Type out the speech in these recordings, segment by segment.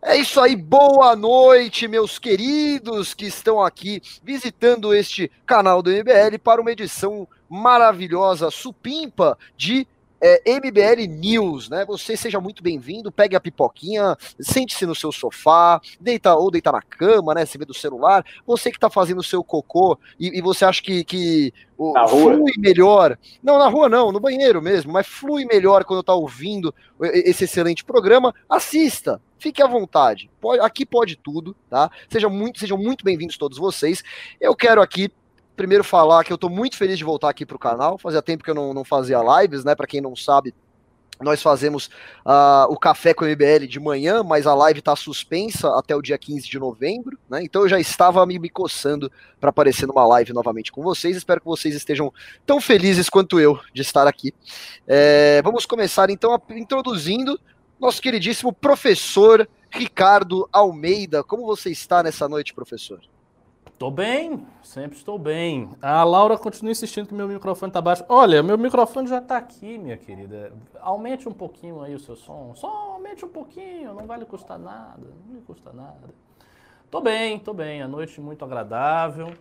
É isso aí, boa noite, meus queridos que estão aqui visitando este canal do MBL para uma edição maravilhosa, supimpa de é, MBL News, né? Você seja muito bem-vindo, pegue a pipoquinha, sente-se no seu sofá, deita ou deita na cama, né? Se vê do celular. Você que está fazendo o seu cocô e, e, você acha que, que o, flui melhor. Não, na rua não, no banheiro mesmo, mas flui melhor quando está ouvindo esse excelente programa, assista. Fique à vontade. Pode, aqui pode tudo, tá? Sejam muito, sejam muito bem-vindos todos vocês. Eu quero aqui primeiro falar que eu estou muito feliz de voltar aqui para o canal. Fazia tempo que eu não, não fazia lives, né? Para quem não sabe, nós fazemos uh, o café com o MBL de manhã, mas a live está suspensa até o dia 15 de novembro, né? Então eu já estava me, me coçando para aparecer numa live novamente com vocês. Espero que vocês estejam tão felizes quanto eu de estar aqui. É, vamos começar então introduzindo nosso queridíssimo professor Ricardo Almeida. Como você está nessa noite, professor? Estou bem, sempre estou bem. A Laura continua insistindo que meu microfone está baixo. Olha, meu microfone já está aqui, minha querida. Aumente um pouquinho aí o seu som. Só aumente um pouquinho, não vai lhe custar nada. Não lhe custa nada. Estou bem, estou bem. A noite muito agradável.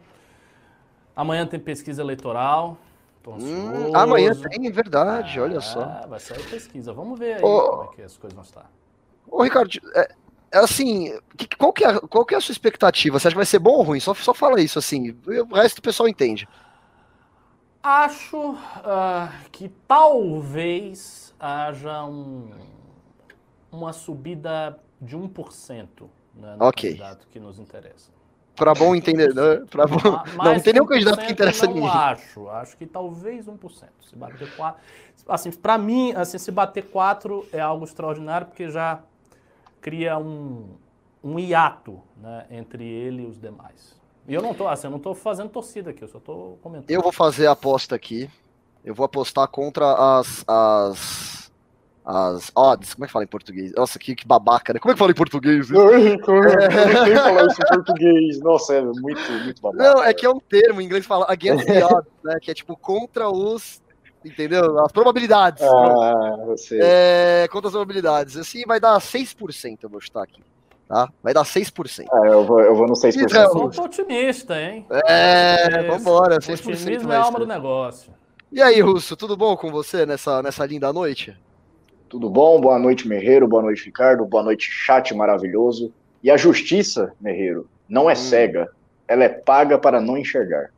Amanhã tem pesquisa eleitoral. Hum, amanhã tem, verdade, ah, olha só. Vai sair pesquisa. Vamos ver aí ô, como é que as coisas vão estar. Ô, Ricardo, é, assim, qual que, é, qual que é a sua expectativa? Você acha que vai ser bom ou ruim? Só, só fala isso, assim. O resto do pessoal entende. Acho uh, que talvez haja um, uma subida de 1% né, no okay. candidato que nos interessa para bom entendedor, para bom. Mas não, tem nenhum candidato que interessa não ninguém. acho, acho que talvez 1%. Se bater 4, assim, para mim, assim, se bater 4 é algo extraordinário porque já cria um, um hiato, né, entre ele e os demais. E eu não tô, assim, eu não tô fazendo torcida aqui, eu só tô comentando. Eu vou fazer a aposta aqui. Eu vou apostar contra as, as as odds, como é que fala em português? Nossa, que, que babaca, né? Como é que fala em português? Não, eu, não sei falar isso em português. Nossa, é muito, muito babaca. Não, é que é um termo, em inglês fala against the odds, né? Que é tipo contra os, entendeu? As probabilidades. Ah, você. É, contra as probabilidades. Assim vai dar 6%, eu vou chutar aqui. Tá? Vai dar 6%. Ah, eu vou, eu vou no 6%. Eu sou otimista, hein? É, é vambora, 6%. Otimismo é a alma do negócio. E aí, Russo, tudo bom com você nessa, nessa linda noite? Tudo bom? Boa noite, Merreiro. Boa noite, Ricardo. Boa noite, chat maravilhoso. E a justiça, Merreiro, não é hum. cega. Ela é paga para não enxergar.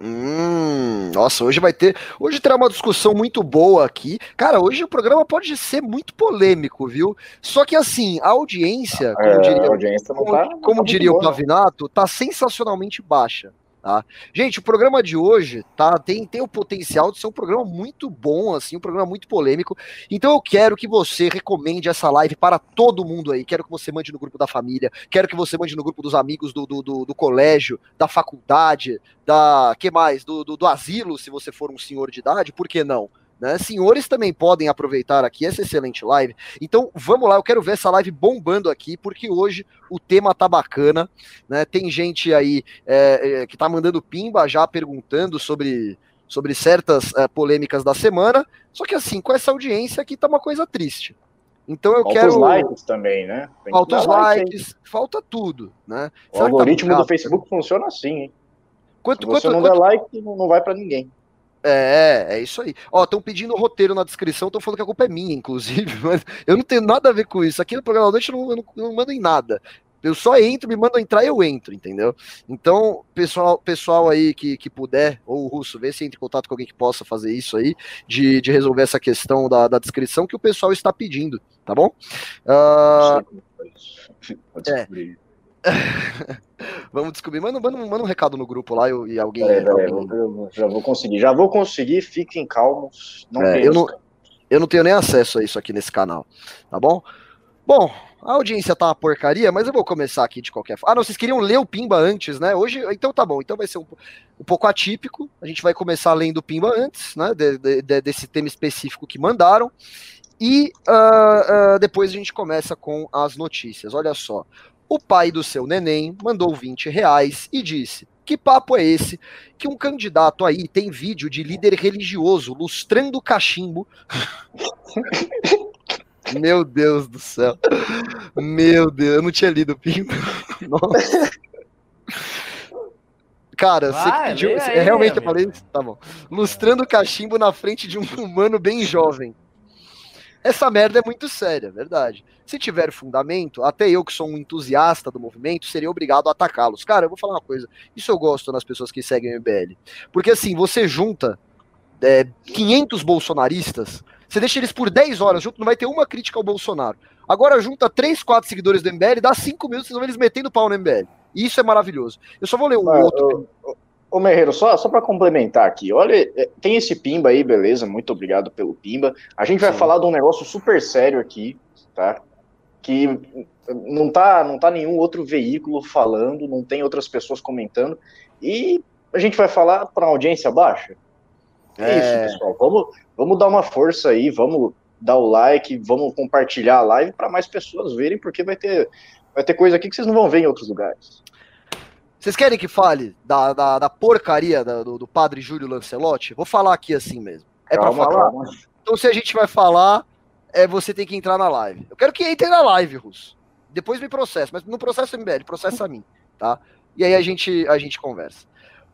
Hum, nossa, hoje vai ter. Hoje terá uma discussão muito boa aqui. Cara, hoje o programa pode ser muito polêmico, viu? Só que assim, a audiência, como é, diria, audiência como, tá, como tá diria o Pavinato, tá sensacionalmente baixa. Tá? Gente, o programa de hoje tá, tem, tem o potencial de ser um programa muito bom, assim, um programa muito polêmico. Então eu quero que você recomende essa live para todo mundo aí. Quero que você mande no grupo da família, quero que você mande no grupo dos amigos do, do, do, do colégio, da faculdade, da. que mais? Do, do, do asilo, se você for um senhor de idade, por que não? Né? Senhores também podem aproveitar aqui essa excelente live. Então vamos lá, eu quero ver essa live bombando aqui, porque hoje o tema tá bacana. Né? Tem gente aí é, é, que tá mandando pimba já perguntando sobre, sobre certas é, polêmicas da semana. Só que assim, com essa audiência aqui tá uma coisa triste. Então eu falta quero. Falta os likes também, né? falta os likes, falta tudo, né? O Será tá algoritmo tá do Facebook funciona assim, hein? Quanto, Se você quanto, não quanto... der like, não vai para ninguém. É, é isso aí. Ó, estão pedindo o roteiro na descrição, estão falando que a culpa é minha, inclusive, mas eu não tenho nada a ver com isso. Aqui no programa da noite eu não, eu não, eu não mando em nada. Eu só entro, me mandam entrar eu entro, entendeu? Então, pessoal, pessoal aí que, que puder, ou o Russo, vê se entra em contato com alguém que possa fazer isso aí, de, de resolver essa questão da, da descrição que o pessoal está pedindo, tá bom? Uh, é. Vamos descobrir. Manda, manda, manda um recado no grupo lá eu, e alguém. É, alguém... Eu, já vou conseguir. Já vou conseguir, fiquem calmos. Não é, eu, não, eu não tenho nem acesso a isso aqui nesse canal. Tá bom? Bom, a audiência tá uma porcaria, mas eu vou começar aqui de qualquer forma. Ah, não, vocês queriam ler o Pimba antes, né? Hoje, então tá bom. Então vai ser um, um pouco atípico. A gente vai começar lendo o Pimba antes, né? De, de, de, desse tema específico que mandaram. E uh, uh, depois a gente começa com as notícias. Olha só. O pai do seu neném mandou 20 reais e disse: Que papo é esse que um candidato aí tem vídeo de líder religioso lustrando cachimbo Meu Deus do céu. Meu Deus, eu não tinha lido o Pimba. Nossa. Cara, Vai, você pediu. Aí, realmente eu falei isso? Tá bom. Lustrando cachimbo na frente de um humano bem jovem. Essa merda é muito séria, é verdade. Se tiver fundamento, até eu que sou um entusiasta do movimento, seria obrigado a atacá-los. Cara, eu vou falar uma coisa. Isso eu gosto nas pessoas que seguem o MBL. Porque assim, você junta é, 500 bolsonaristas, você deixa eles por 10 horas junto, não vai ter uma crítica ao Bolsonaro. Agora junta 3, 4 seguidores do MBL, dá 5 minutos, vocês vão eles metendo pau no MBL. E isso é maravilhoso. Eu só vou ler um ah, outro. Ô, Merreiro, só, só para complementar aqui, olha, é, tem esse Pimba aí, beleza? Muito obrigado pelo Pimba. A gente vai Sim. falar de um negócio super sério aqui, tá? Que não tá, não tá nenhum outro veículo falando, não tem outras pessoas comentando, e a gente vai falar para audiência baixa. É, é isso, pessoal. Vamos, vamos dar uma força aí, vamos dar o like, vamos compartilhar a live para mais pessoas verem, porque vai ter, vai ter coisa aqui que vocês não vão ver em outros lugares. Vocês querem que fale da, da, da porcaria da, do, do, padre Júlio Lancelotti? Vou falar aqui assim mesmo. É para falar? Calma. Então, se a gente vai falar, é você tem que entrar na live. Eu quero que entre na live, Russo. Depois me processa, mas no processo MBL, processa a mim, tá? E aí a gente, a gente conversa.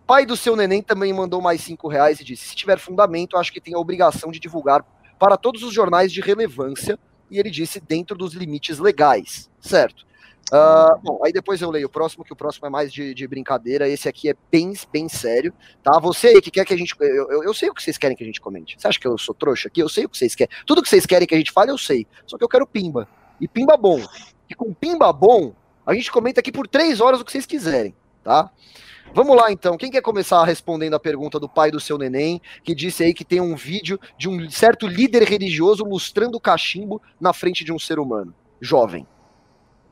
Pai do seu neném também mandou mais cinco reais e disse: se tiver fundamento, acho que tem a obrigação de divulgar para todos os jornais de relevância. E ele disse dentro dos limites legais, certo? Uh, bom, aí depois eu leio o próximo, que o próximo é mais de, de, brincadeira. Esse aqui é bem, bem sério, tá? Você aí que quer que a gente. Eu, eu, eu, sei o que vocês querem que a gente comente. Você acha que eu sou trouxa aqui? Eu sei o que vocês querem. Tudo que vocês querem que a gente fale, eu sei. Só que eu quero pimba. E pimba bom. E com pimba bom, a gente comenta aqui por três horas o que vocês quiserem, tá? Vamos lá então. Quem quer começar respondendo a pergunta do pai do seu neném, que disse aí que tem um vídeo de um certo líder religioso lustrando cachimbo na frente de um ser humano, jovem?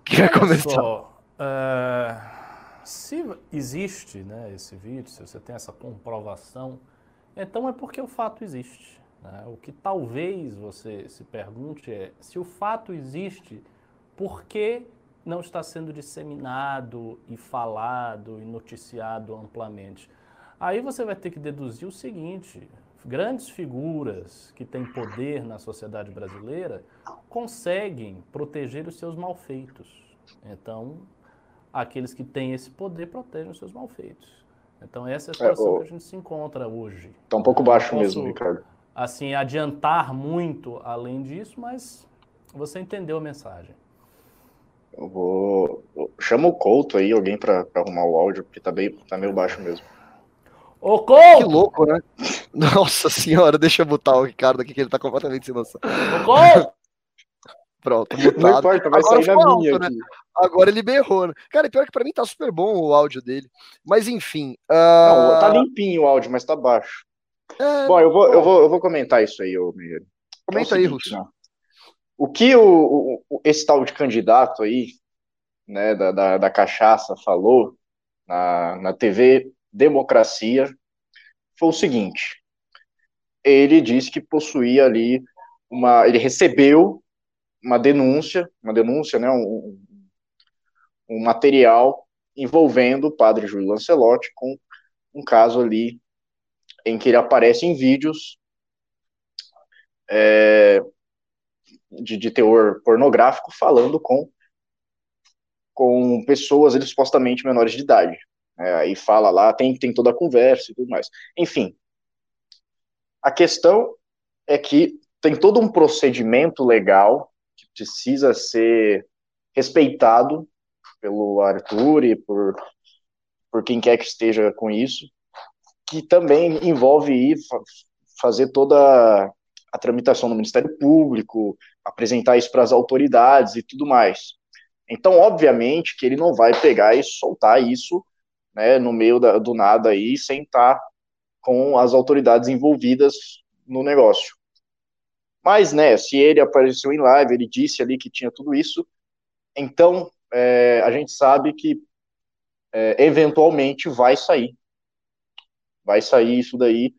Que vai começar. Só, uh, se existe né, esse vídeo, se você tem essa comprovação, então é porque o fato existe. Né? O que talvez você se pergunte é: se o fato existe, por que não está sendo disseminado e falado e noticiado amplamente? Aí você vai ter que deduzir o seguinte: grandes figuras que têm poder na sociedade brasileira conseguem proteger os seus malfeitos. Então, aqueles que têm esse poder protegem os seus malfeitos. Então, essa é a situação é, o... que a gente se encontra hoje. Está um pouco baixo posso, mesmo, Ricardo. Assim, adiantar muito além disso, mas você entendeu a mensagem. Eu vou. Chama o Couto aí, alguém para arrumar o áudio, porque tá, bem, tá meio baixo mesmo. Ô, Couto! Que louco, né? Nossa senhora, deixa eu botar o Ricardo aqui, que ele tá completamente sem noção. Couto! Pronto, mutado. Não importa, vai Agora sair na minha alto, né? Agora ele berrou, né? Cara, pior que pra mim tá super bom o áudio dele. Mas enfim. Uh... Não, tá limpinho o áudio, mas tá baixo. É... Bom, eu vou, eu, vou, eu vou comentar isso aí, ô Mineiro. Comenta é aí, Russo. Né? O que o, o, esse tal de candidato aí, né, da, da, da cachaça falou na, na TV Democracia foi o seguinte: ele disse que possuía ali uma. Ele recebeu uma denúncia, uma denúncia, né, um, um material envolvendo o padre Júlio Lancelotti com um caso ali em que ele aparece em vídeos é, de, de teor pornográfico falando com, com pessoas ele, supostamente menores de idade. É, aí fala lá, tem, tem toda a conversa e tudo mais. Enfim, a questão é que tem todo um procedimento legal que precisa ser respeitado pelo Arthur e por, por quem quer que esteja com isso, que também envolve ir fazer toda a tramitação no Ministério Público, apresentar isso para as autoridades e tudo mais. Então, obviamente, que ele não vai pegar e soltar isso né, no meio da, do nada aí, sem estar com as autoridades envolvidas no negócio. Mas, né, se ele apareceu em live, ele disse ali que tinha tudo isso, então é, a gente sabe que é, eventualmente vai sair. Vai sair isso daí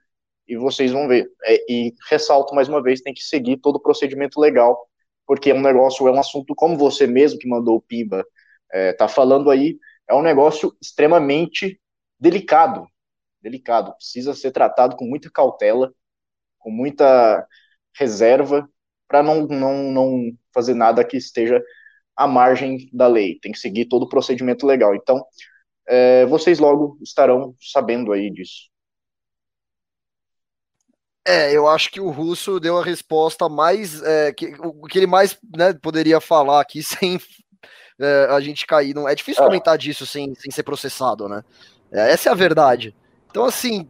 e vocês vão ver. É, e ressalto mais uma vez, tem que seguir todo o procedimento legal, porque é um negócio, é um assunto, como você mesmo que mandou o PIBA, é, tá falando aí, é um negócio extremamente delicado, delicado, precisa ser tratado com muita cautela, com muita reserva, para não, não, não, fazer nada que esteja à margem da lei, tem que seguir todo o procedimento legal. Então, é, vocês logo estarão sabendo aí disso. É, eu acho que o Russo deu a resposta mais. É, que, o que ele mais né, poderia falar aqui sem é, a gente cair. Não, é difícil é. comentar disso sem, sem ser processado, né? É, essa é a verdade. Então, assim.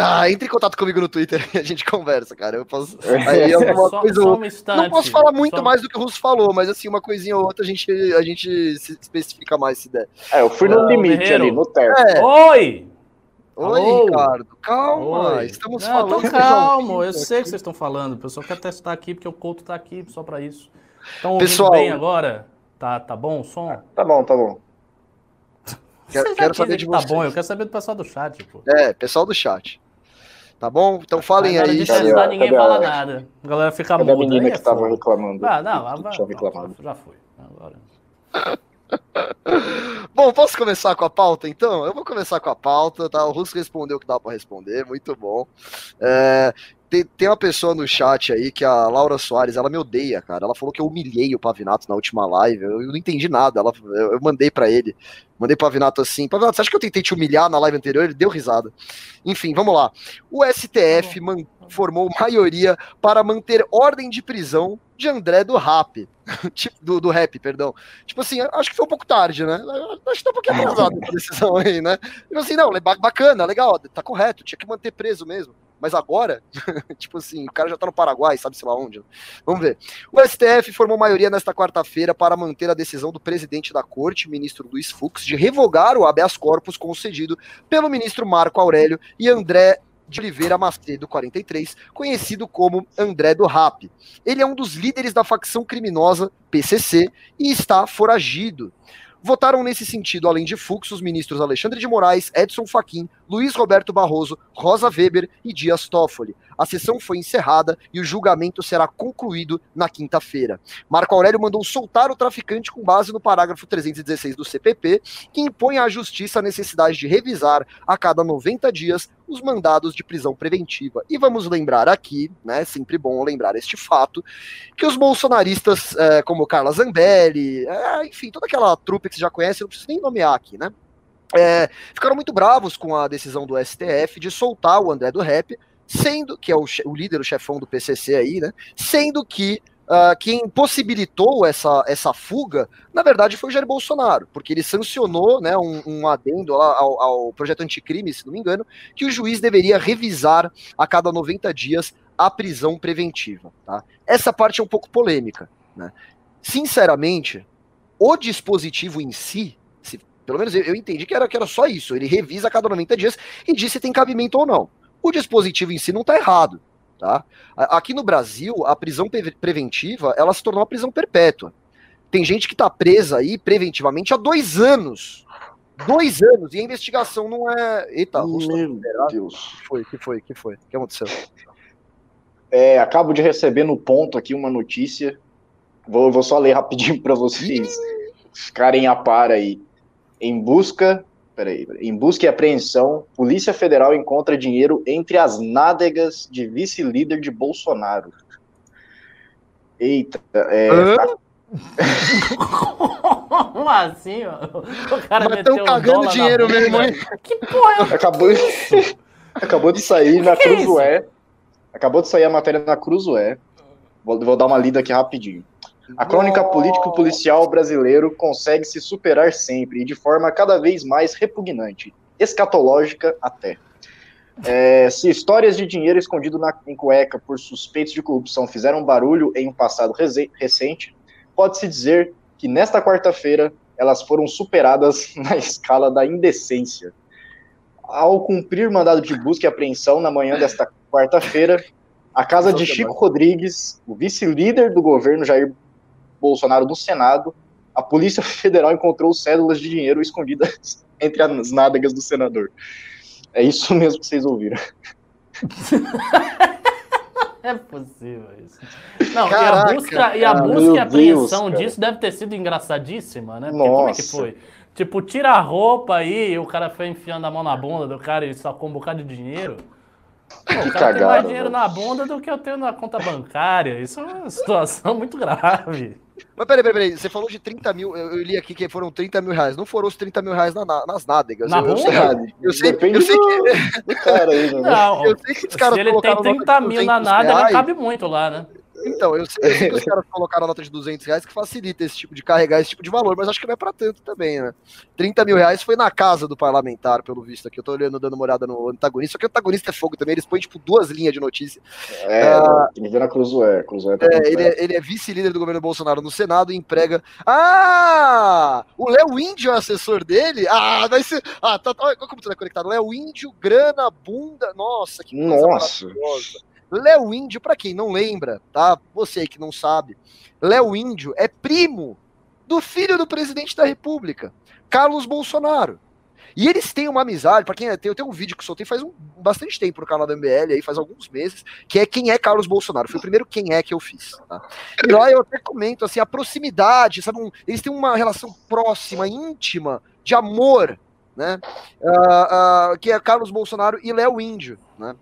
Ah, entre em contato comigo no Twitter e a gente conversa, cara. Eu posso. Aí alguma só, coisa. Só um não posso falar muito só... mais do que o Russo falou, mas assim, uma coisinha ou outra a gente, a gente se especifica mais se der. É, eu fui no limite ali, no teto. É. Oi! Oi, Alô? Ricardo. Calma, Oi. estamos não, falando. Tô calmo, eu sei o que vocês estão falando. O pessoal quer testar aqui, porque o Couto tá aqui só para isso. Estão ouvindo Pessoal, bem agora? Tá, tá bom o som? Tá bom, tá bom. Quero, quero saber de Tá bom, eu quero saber do pessoal do chat, pô. É, pessoal do chat. Tá bom? Então falem aí. Não precisa ninguém fala nada. A galera fica muda. a menina que tava reclamando? Ah, não, vai, vai, já foi. Agora. Bom, posso começar com a pauta então? Eu vou começar com a pauta, tá? O Russo respondeu o que dá para responder, muito bom. É, tem, tem, uma pessoa no chat aí que a Laura Soares, ela me odeia, cara. Ela falou que eu humilhei o Pavinato na última live. Eu, eu não entendi nada. Ela, eu, eu mandei para ele. Mandei pro Pavinato assim. Pavinato, você acha que eu tentei te humilhar na live anterior? Ele deu risada. Enfim, vamos lá. O STF man, formou maioria para manter ordem de prisão de André do Rap. do, do rap, perdão. Tipo assim, acho que foi um pouco tarde, né? Acho que tá um pouquinho atrasado a decisão aí, né? Tipo assim, não, bacana, legal, tá correto, tinha que manter preso mesmo. Mas agora, tipo assim, o cara já tá no Paraguai, sabe-se lá onde. Vamos ver. O STF formou maioria nesta quarta-feira para manter a decisão do presidente da corte, ministro Luiz Fux, de revogar o habeas corpus concedido pelo ministro Marco Aurélio e André de Oliveira Macedo, 43, conhecido como André do Rap. Ele é um dos líderes da facção criminosa PCC e está foragido. Votaram nesse sentido, além de Fux, os ministros Alexandre de Moraes, Edson Fachin, Luiz Roberto Barroso, Rosa Weber e Dias Toffoli. A sessão foi encerrada e o julgamento será concluído na quinta-feira. Marco Aurélio mandou soltar o traficante com base no parágrafo 316 do CPP, que impõe à justiça a necessidade de revisar a cada 90 dias os mandados de prisão preventiva. E vamos lembrar aqui, né, sempre bom lembrar este fato, que os bolsonaristas, é, como Carla Zambelli, é, enfim, toda aquela trupe que você já conhece, não preciso nem nomear aqui, né, é, ficaram muito bravos com a decisão do STF de soltar o André do Rap, sendo que é o, o líder, o chefão do PCC aí, né, sendo que Uh, quem possibilitou essa, essa fuga, na verdade, foi o Jair Bolsonaro, porque ele sancionou né, um, um adendo ao, ao, projeto anticrime, se não me engano, que o juiz deveria revisar a cada 90 dias a prisão preventiva. Tá? Essa parte é um pouco polêmica. Né? Sinceramente, o dispositivo em si, pelo menos eu, eu, entendi que era, que era só isso, ele revisa a cada 90 dias e diz se tem cabimento ou não. O dispositivo em si não está errado. Tá? Aqui no Brasil, a prisão preventiva ela se tornou uma prisão perpétua. Tem gente que está presa aí preventivamente há dois anos. Dois anos, e a investigação não é. Eita, Meu Deus. Que foi, que foi, que foi? O que aconteceu? É, acabo de receber no ponto aqui uma notícia. Vou, vou só ler rapidinho para vocês ficarem a par aí. Em busca peraí. Em busca e apreensão, Polícia Federal encontra dinheiro entre as nádegas de vice-líder de Bolsonaro. Eita, é. Tá... Como assim, ó? O cara Mas meteu cagando dinheiro mesmo, hein? Que porra é Acabou, acabou de sair na que é Cruzoé. É acabou de sair a matéria na Cruzoé. Vou, vou dar uma lida aqui rapidinho. A crônica político-policial brasileiro consegue se superar sempre e de forma cada vez mais repugnante, escatológica até. É, se histórias de dinheiro escondido na, em cueca por suspeitos de corrupção fizeram barulho em um passado recente, pode-se dizer que nesta quarta-feira elas foram superadas na escala da indecência. Ao cumprir mandado de busca e apreensão na manhã desta quarta-feira, a casa de Chico Rodrigues, o vice-líder do governo Jair Bolsonaro no Senado, a Polícia Federal encontrou cédulas de dinheiro escondidas entre as nádegas do senador. É isso mesmo que vocês ouviram. é possível isso. Não, Caraca, e a busca, e, a busca e apreensão Deus, disso deve ter sido engraçadíssima, né? Porque Nossa. como é que foi? Tipo, tira a roupa aí, e o cara foi enfiando a mão na bunda do cara e sacou um bocado de dinheiro. o cara tem mais dinheiro na bunda do que eu tenho na conta bancária. Isso é uma situação muito grave. Mas peraí, peraí, peraí. Você falou de 30 mil. Eu, eu, li aqui que foram 30 mil reais. Não foram os 30 mil reais na, nas nádegas. Na eu, eu, sei, eu sei, eu sei que. cara aí, né? Não, eu sei que os caras se ele tem 30 mil na nádega, cabe muito lá, né? Então, eu sei, eu sei que os caras colocaram a nota de 200 reais que facilita esse tipo de carregar esse tipo de valor, mas acho que não é para tanto também, né? 30 mil reais foi na casa do parlamentar, pelo visto aqui. Eu tô olhando, dando uma olhada no antagonista, só que o antagonista é fogo também, eles põem tipo duas linhas de notícia. É, que ver na Cruzoé. Cruzoé tá é, ele, é, ele é vice-líder do governo Bolsonaro no Senado e emprega. Ah! O Léo Índio é assessor dele? Ah, vai ser. Ah, tá, tá, como tu é conectado? Léo Índio, grana, bunda. Nossa, que coisa Nossa. maravilhosa. Léo Índio, para quem não lembra, tá? Você que não sabe, Léo Índio é primo do filho do presidente da República, Carlos Bolsonaro. E eles têm uma amizade, para quem é, eu tenho um vídeo que soltei faz um, bastante tempo no canal da MBL, aí faz alguns meses, que é quem é Carlos Bolsonaro. Foi o primeiro quem é que eu fiz. Tá? E lá eu até comento assim, a proximidade, sabe? Um, eles têm uma relação próxima, íntima, de amor, né? Uh, uh, que é Carlos Bolsonaro e Léo Índio, né?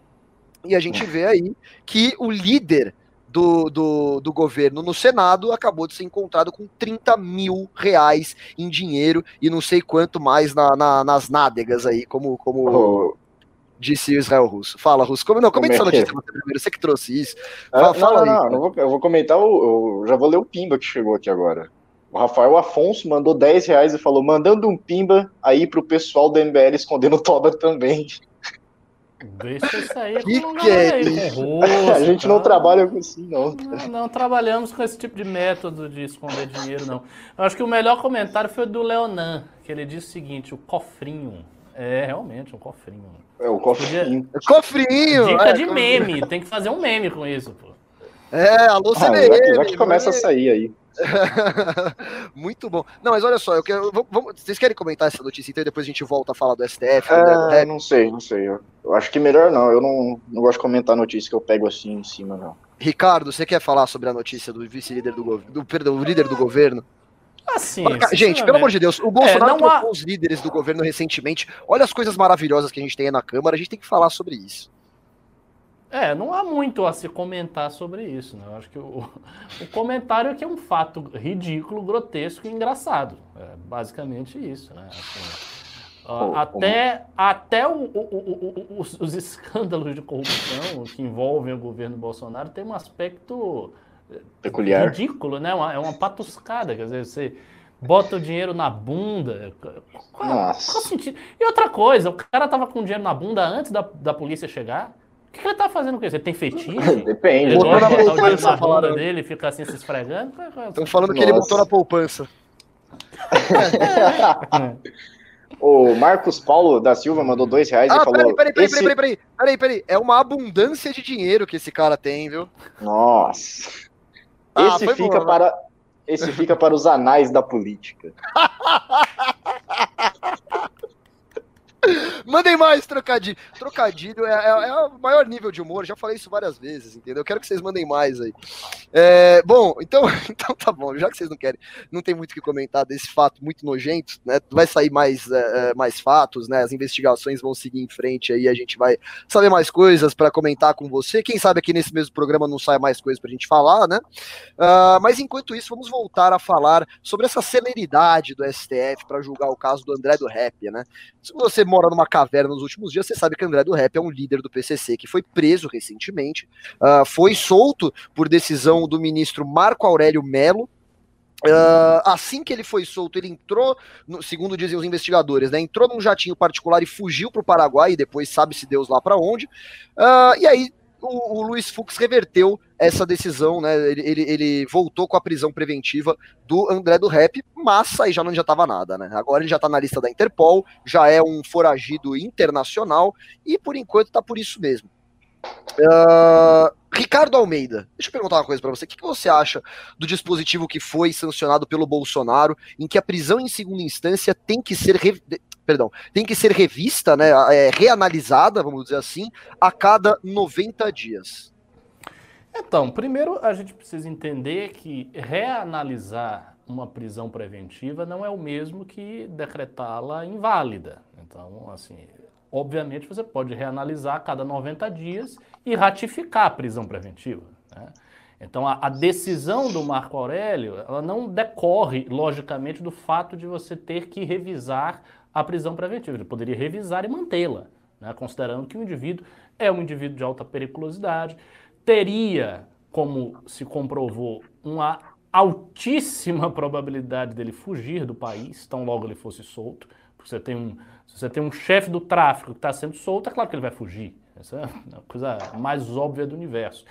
E a gente vê aí que o líder do, do, do, governo no Senado acabou de ser encontrado com 30 mil reais em dinheiro e não sei quanto mais na, na, nas nádegas aí, como, como oh. disse o Israel Russo. Fala, Russo. Como, não, comente essa é notícia é? primeiro, você que trouxe isso. Fala, ah, fala não, aí. Não, não vou, eu vou comentar, o, eu já vou ler o Pimba que chegou aqui agora. O Rafael Afonso mandou 10 reais e falou, mandando um Pimba aí pro pessoal do MBL escondendo o Toba também. Deixa isso aí que que é rosto, A gente não trabalha com isso, não. não. Não trabalhamos com esse tipo de método de esconder dinheiro, não. Eu acho que o melhor comentário foi o do Leonan, que ele disse o seguinte: o cofrinho. É, realmente, um cofrinho. É, o cofrinho. Podia... Cofrinho! Dica é, de meme, tem que fazer um meme com isso, pô. É, alô. Ah, já, já que começa a sair aí. Muito bom. Não, mas olha só, eu quero. Vamos, vocês querem comentar essa notícia então e depois a gente volta a falar do STF? É, não sei, não sei. Eu, eu, acho que melhor não. Eu não, não gosto de comentar notícia que eu pego assim em cima, não. Ricardo, você quer falar sobre a notícia do vice-líder do governo? Perdão, o líder do governo? Assim, gente, pelo amor de Deus, o Bolsonaro é, trocou há... os líderes do governo recentemente. Olha as coisas maravilhosas que a gente tem aí na Câmara, a gente tem que falar sobre isso. É, não há muito a se comentar sobre isso, né? Eu acho que o, o comentário é que é um fato ridículo, grotesco e engraçado. É basicamente isso, né? Assim, até até o, o, os, os, escândalos de corrupção que envolvem o governo Bolsonaro tem um aspecto eh, peculiar, ridículo, né? Uma, é uma patuscada, quer dizer, você bota o dinheiro na bunda. Qual, Nossa. qual sentido? E outra coisa, o cara tava com dinheiro na bunda antes da, da polícia chegar que, que ele tá fazendo com isso? Ele tem fetiche? Depende. Ele gosta de botar o dinheiro na bunda dele e fica assim se esfregando? Estão falando Nossa. que ele botou na poupança. o Marcos Paulo da Silva mandou dois reais ah, e falou... Peraí, peraí, esse... peraí, peraí, peraí, peraí, É uma abundância de dinheiro que esse cara tem, viu? Nossa. Ah, esse fica bom, para... Esse fica para os anais da política. Mandem mais trocadilho. Trocadilho é, é, é, o maior nível de humor, já falei isso várias vezes, entendeu? Eu quero que vocês mandem mais aí. É, bom, então, então tá bom, já que vocês não querem, não tem muito o que comentar desse fato muito nojento, né? Vai sair mais, é, é mais fatos, né? As investigações vão seguir em frente aí, a gente vai saber mais coisas para comentar com você. Quem sabe aqui nesse mesmo programa não sai mais coisas pra gente falar, né? Uh, mas enquanto isso, vamos voltar a falar sobre essa celeridade do STF para julgar o caso do André do Rap, né? Se você numa caverna nos últimos dias, você sabe que André do Rap é um líder do PCC que foi preso recentemente, uh, foi solto por decisão do ministro Marco Aurélio Melo, Uh, assim que ele foi solto, ele entrou, no, segundo dizem os investigadores, né, entrou num jatinho particular e fugiu para o Paraguai, e depois sabe-se Deus lá para onde. Uh, e aí o, o Luiz Fux reverteu essa decisão, né? Ele, ele, ele, voltou com a prisão preventiva do André do Rap, mas aí já não adiantava nada, né? Agora ele já tá na lista da Interpol, já é um foragido internacional e por enquanto tá por isso mesmo. Uh, Ricardo Almeida, deixa eu perguntar uma coisa para você. O que, que, você acha do dispositivo que foi sancionado pelo Bolsonaro, em que a prisão em segunda instância tem que ser perdão, tem que ser revista, né, é, reanalisada, vamos dizer assim, a cada 90 dias. Então, primeiro a gente precisa entender que reanalisar uma prisão preventiva não é o mesmo que decretá-la inválida. Então, assim, obviamente você pode reanalisar a cada 90 dias e ratificar a prisão preventiva. Né? Então, a, a, decisão do Marco Aurélio, ela não decorre, logicamente, do fato de você ter que revisar a prisão preventiva. Ele poderia revisar e mantê-la, né? considerando que o indivíduo é um indivíduo de alta periculosidade, teria, como se comprovou, uma altíssima probabilidade dele fugir do país, tão logo ele fosse solto. Porque você tem um, se você tem um chefe do tráfico que está sendo solto, é claro que ele vai fugir. Essa é a coisa mais óbvia do universo.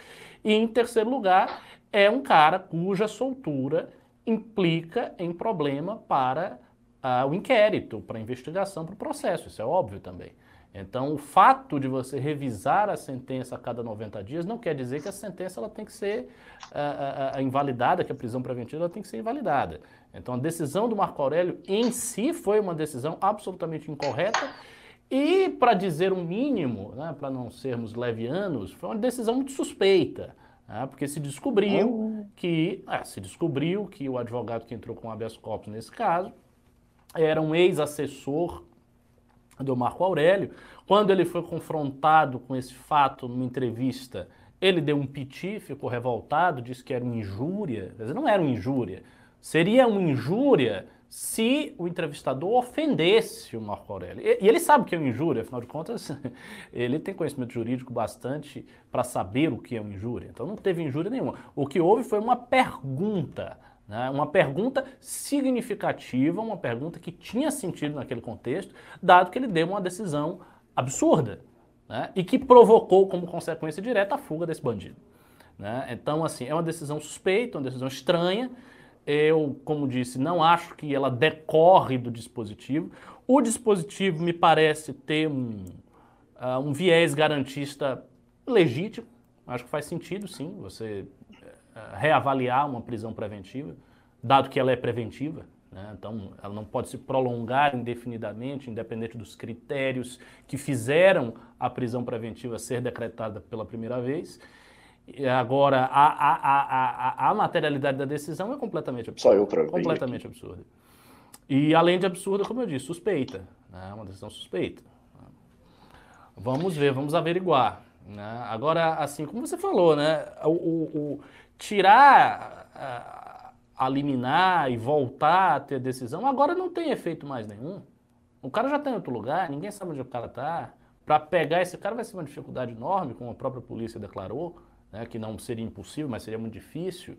E em terceiro lugar, é um cara cuja soltura implica em problema para uh, o inquérito, para a investigação, para o processo. Isso é óbvio também. Então, o fato de você revisar a sentença a cada 90 dias não quer dizer que a sentença ela tem que ser uh, uh, invalidada, que a prisão preventiva ela tem que ser invalidada. Então, a decisão do Marco Aurélio em si foi uma decisão absolutamente incorreta e, para dizer o um mínimo, né, para não sermos levianos, foi uma decisão muito suspeita, né, porque se descobriu que é, se descobriu que o advogado que entrou com habeas corpus nesse caso era um ex-assessor do Marco Aurélio. Quando ele foi confrontado com esse fato numa entrevista, ele deu um piti, ficou revoltado, disse que era uma injúria. Quer dizer, não era uma injúria. Seria uma injúria se o entrevistador ofendesse o Marco Aurélio. E, ele sabe que é uma injúria, afinal de contas, ele tem conhecimento jurídico bastante para saber o que é uma injúria. Então não teve injúria nenhuma. O que houve foi uma pergunta, né? uma pergunta significativa, uma pergunta que tinha sentido naquele contexto, dado que ele deu uma decisão absurda né? e que provocou como consequência direta a fuga desse bandido. Né? Então, assim, é uma decisão suspeita, uma decisão estranha, eu, como disse, não acho que ela decorre do dispositivo. O dispositivo me parece ter um, uh, um viés garantista legítimo. Acho que faz sentido, sim, você reavaliar uma prisão preventiva, dado que ela é preventiva. Né? Então, ela não pode se prolongar indefinidamente, independente dos critérios que fizeram a prisão preventiva ser decretada pela primeira vez. Agora, a, a, a, a, materialidade da decisão é completamente absurda. Só eu para Completamente absurda. E, além de absurda, como eu disse, suspeita. É né? uma decisão suspeita. Vamos ver, vamos averiguar. Né? Agora, assim, como você falou, né? O, o, o tirar a, a liminar e voltar a ter decisão, agora não tem efeito mais nenhum. O cara já está em outro lugar, ninguém sabe onde o cara está. Para pegar esse cara vai ser uma dificuldade enorme, como a própria polícia declarou né, que não seria impossível, mas seria muito difícil.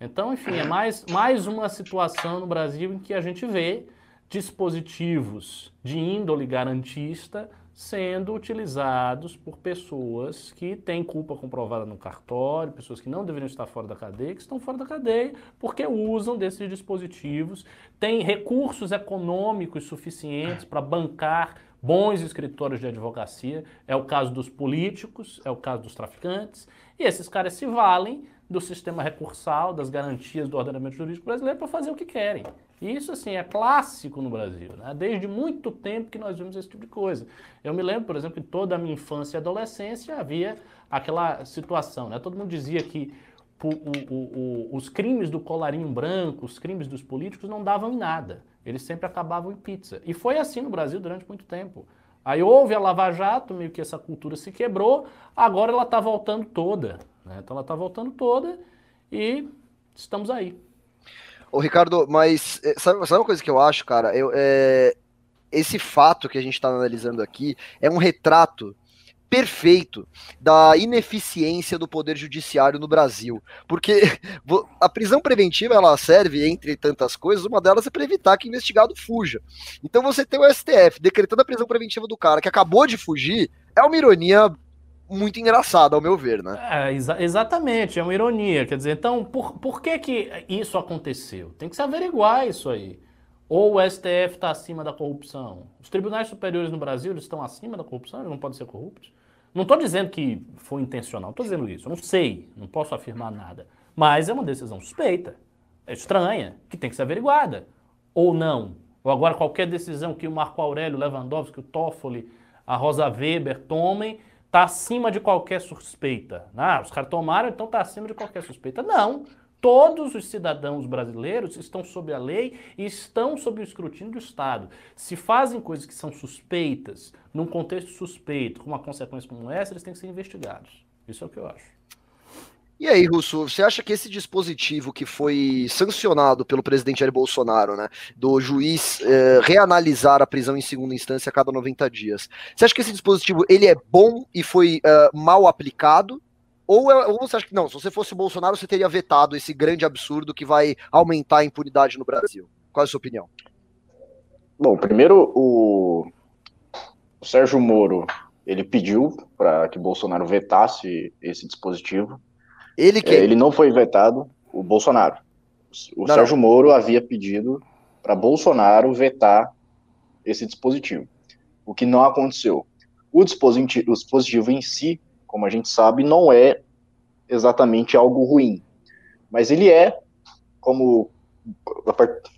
Então, enfim, é mais, mais uma situação no Brasil em que a gente vê dispositivos de índole garantista sendo utilizados por pessoas que têm culpa comprovada no cartório, pessoas que não deveriam estar fora da cadeia, que estão fora da cadeia porque usam desses dispositivos, têm recursos econômicos suficientes para bancar bons escritórios de advocacia. É o caso dos políticos, é o caso dos traficantes, e esses caras se valem do sistema recursal, das garantias do ordenamento jurídico brasileiro para fazer o que querem. E isso, assim, é clássico no Brasil. Né? Desde muito tempo que nós vimos esse tipo de coisa. Eu me lembro, por exemplo, que toda a minha infância e adolescência havia aquela situação. Né? Todo mundo dizia que o, o, o, os crimes do colarinho branco, os crimes dos políticos não davam em nada. Eles sempre acabavam em pizza. E foi assim no Brasil durante muito tempo. Aí houve a Lava Jato, meio que essa cultura se quebrou, agora ela está voltando toda. Né? Então ela está voltando toda e estamos aí. Ô Ricardo, mas é, sabe, sabe uma coisa que eu acho, cara? Eu, é, esse fato que a gente está analisando aqui é um retrato perfeito da ineficiência do poder judiciário no Brasil, porque a prisão preventiva ela serve entre tantas coisas, uma delas é para evitar que o investigado fuja. Então você tem o STF decretando a prisão preventiva do cara que acabou de fugir, é uma ironia muito engraçada, ao meu ver, né? É, exa exatamente, é uma ironia. Quer dizer, então, por, por que que isso aconteceu? Tem que se averiguar isso aí. Ou o STF está acima da corrupção? Os tribunais superiores no Brasil eles estão acima da corrupção? Eles não podem ser corruptos? Não estou dizendo que foi intencional, estou dizendo isso. Eu não sei, não posso afirmar nada. Mas é uma decisão suspeita, é estranha, que tem que ser averiguada. Ou não. Ou agora qualquer decisão que o Marco Aurélio Lewandowski, o Toffoli, a Rosa Weber tomem, está acima de qualquer suspeita. Ah, os caras tomaram, então está acima de qualquer suspeita. Não. Todos os cidadãos brasileiros estão sob a lei e estão sob o escrutínio do Estado. Se fazem coisas que são suspeitas, num contexto suspeito, com uma consequência como essa, eles têm que ser investigados. Isso é o que eu acho. E aí, Russo, você acha que esse dispositivo que foi sancionado pelo presidente Jair Bolsonaro, né, do juiz eh, reanalisar a prisão em segunda instância a cada 90 dias, você acha que esse dispositivo ele é bom e foi uh, mal aplicado? Ou, é, ou você acha que não, se você fosse Bolsonaro, você teria vetado esse grande absurdo que vai aumentar a impunidade no Brasil? Qual é a sua opinião? Bom, primeiro o, o Sérgio Moro ele pediu para que Bolsonaro vetasse esse dispositivo. Ele que é, ele não foi vetado, o Bolsonaro. O não, Sérgio não. Moro havia pedido para Bolsonaro vetar esse dispositivo, o que não aconteceu. O dispositivo, o dispositivo em si, como a gente sabe, não é exatamente algo ruim, mas ele é, como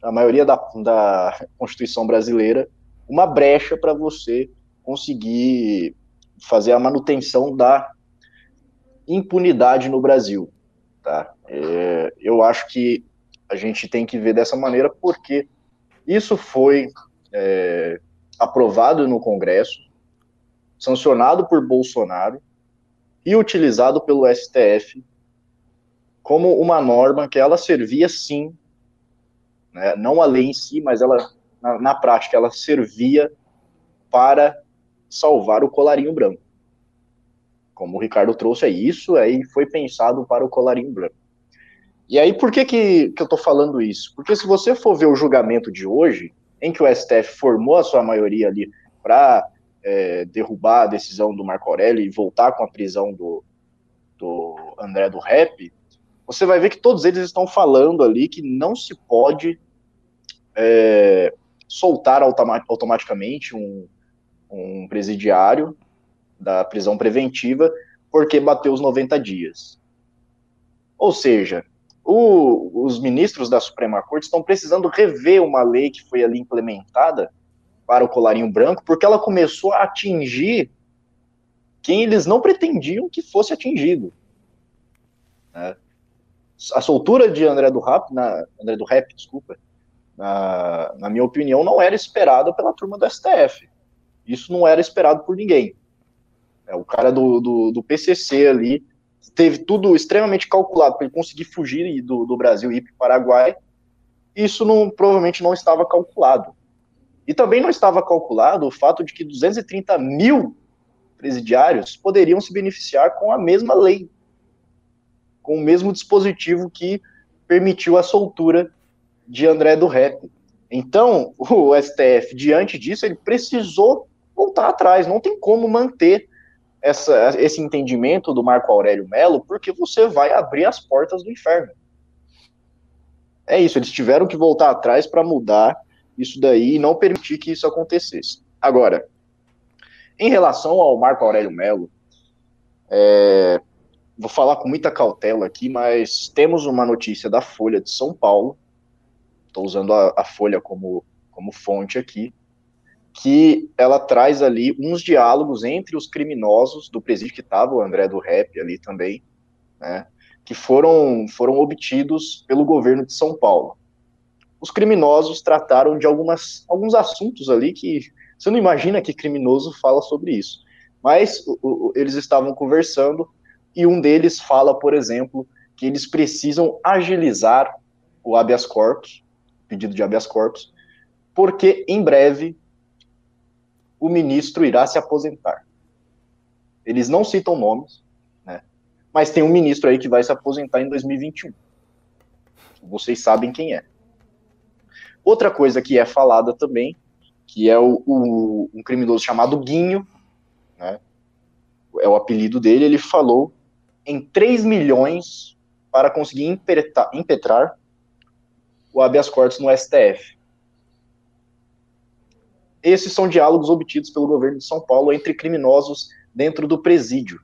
a maioria da, da Constituição brasileira, uma brecha para você conseguir fazer a manutenção da impunidade no Brasil. Tá? É, eu acho que a gente tem que ver dessa maneira porque isso foi é, aprovado no Congresso, sancionado por Bolsonaro e utilizado pelo STF como uma norma que ela servia sim, né, não a lei em si, mas ela na, na prática ela servia para salvar o colarinho branco como o Ricardo trouxe, é isso aí foi pensado para o colarinho branco. E aí, por que, que, que eu estou falando isso? Porque se você for ver o julgamento de hoje, em que o STF formou a sua maioria ali para é, derrubar a decisão do Marco Aurélio e voltar com a prisão do, do André do Rep, você vai ver que todos eles estão falando ali que não se pode é, soltar automaticamente um, um presidiário da prisão preventiva porque bateu os 90 dias. Ou seja, o, os ministros da Suprema Corte estão precisando rever uma lei que foi ali implementada para o colarinho branco, porque ela começou a atingir quem eles não pretendiam que fosse atingido. Né? A soltura de André do Rap, na, André do Rap, desculpa, na, na minha opinião, não era esperada pela turma do STF. Isso não era esperado por ninguém. É, o cara do, do, do, PCC ali teve tudo extremamente calculado para ele conseguir fugir do, do Brasil e ir para o Paraguai. Isso não, provavelmente não estava calculado. E também não estava calculado o fato de que 230 mil presidiários poderiam se beneficiar com a mesma lei, com o mesmo dispositivo que permitiu a soltura de André do Rep. Então, o STF, diante disso, ele precisou voltar atrás, não tem como manter essa, esse entendimento do Marco Aurélio Melo, porque você vai abrir as portas do inferno. É isso, eles tiveram que voltar atrás para mudar isso daí e não permitir que isso acontecesse. Agora, em relação ao Marco Aurélio Melo, é, vou falar com muita cautela aqui, mas temos uma notícia da Folha de São Paulo, estou usando a, a Folha como, como fonte aqui, que ela traz ali uns diálogos entre os criminosos do presídio que estava o André do Rep ali também, né, que foram, foram obtidos pelo governo de São Paulo. Os criminosos trataram de algumas, alguns assuntos ali que você não imagina que criminoso fala sobre isso. Mas o, o, eles estavam conversando e um deles fala, por exemplo, que eles precisam agilizar o habeas corpus, pedido de habeas corpus, porque em breve o ministro irá se aposentar. Eles não citam nomes, né? Mas tem um ministro aí que vai se aposentar em 2021. Vocês sabem quem é. Outra coisa que é falada também, que é o, o um criminoso chamado Guinho, né? É o apelido dele, ele falou em 3 milhões para conseguir impetrar, impetrar o habeas corpus no STF. Esses são diálogos obtidos pelo governo de São Paulo entre criminosos dentro do presídio.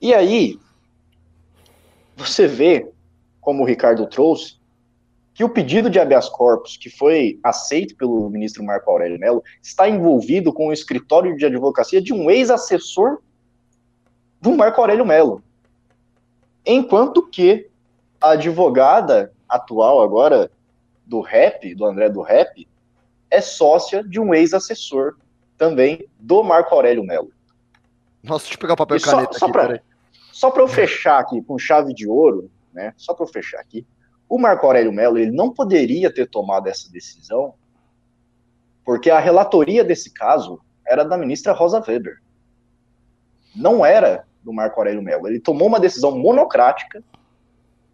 E aí, você vê, como o Ricardo trouxe, que o pedido de habeas corpus, que foi aceito pelo ministro Marco Aurélio Mello, está envolvido com o escritório de advocacia de um ex-assessor do Marco Aurélio Mello. Enquanto que a advogada atual agora do rap, do André do rap, é sócia de um ex-assessor também do Marco Aurélio Melo. Nossa, deixa eu pegar o papel e caneta só, aqui, só para eu fechar aqui com chave de ouro, né? Só para eu fechar aqui, o Marco Aurélio Melo ele não poderia ter tomado essa decisão, porque a relatoria desse caso era da ministra Rosa Weber. Não era do Marco Aurélio Melo. Ele tomou uma decisão monocrática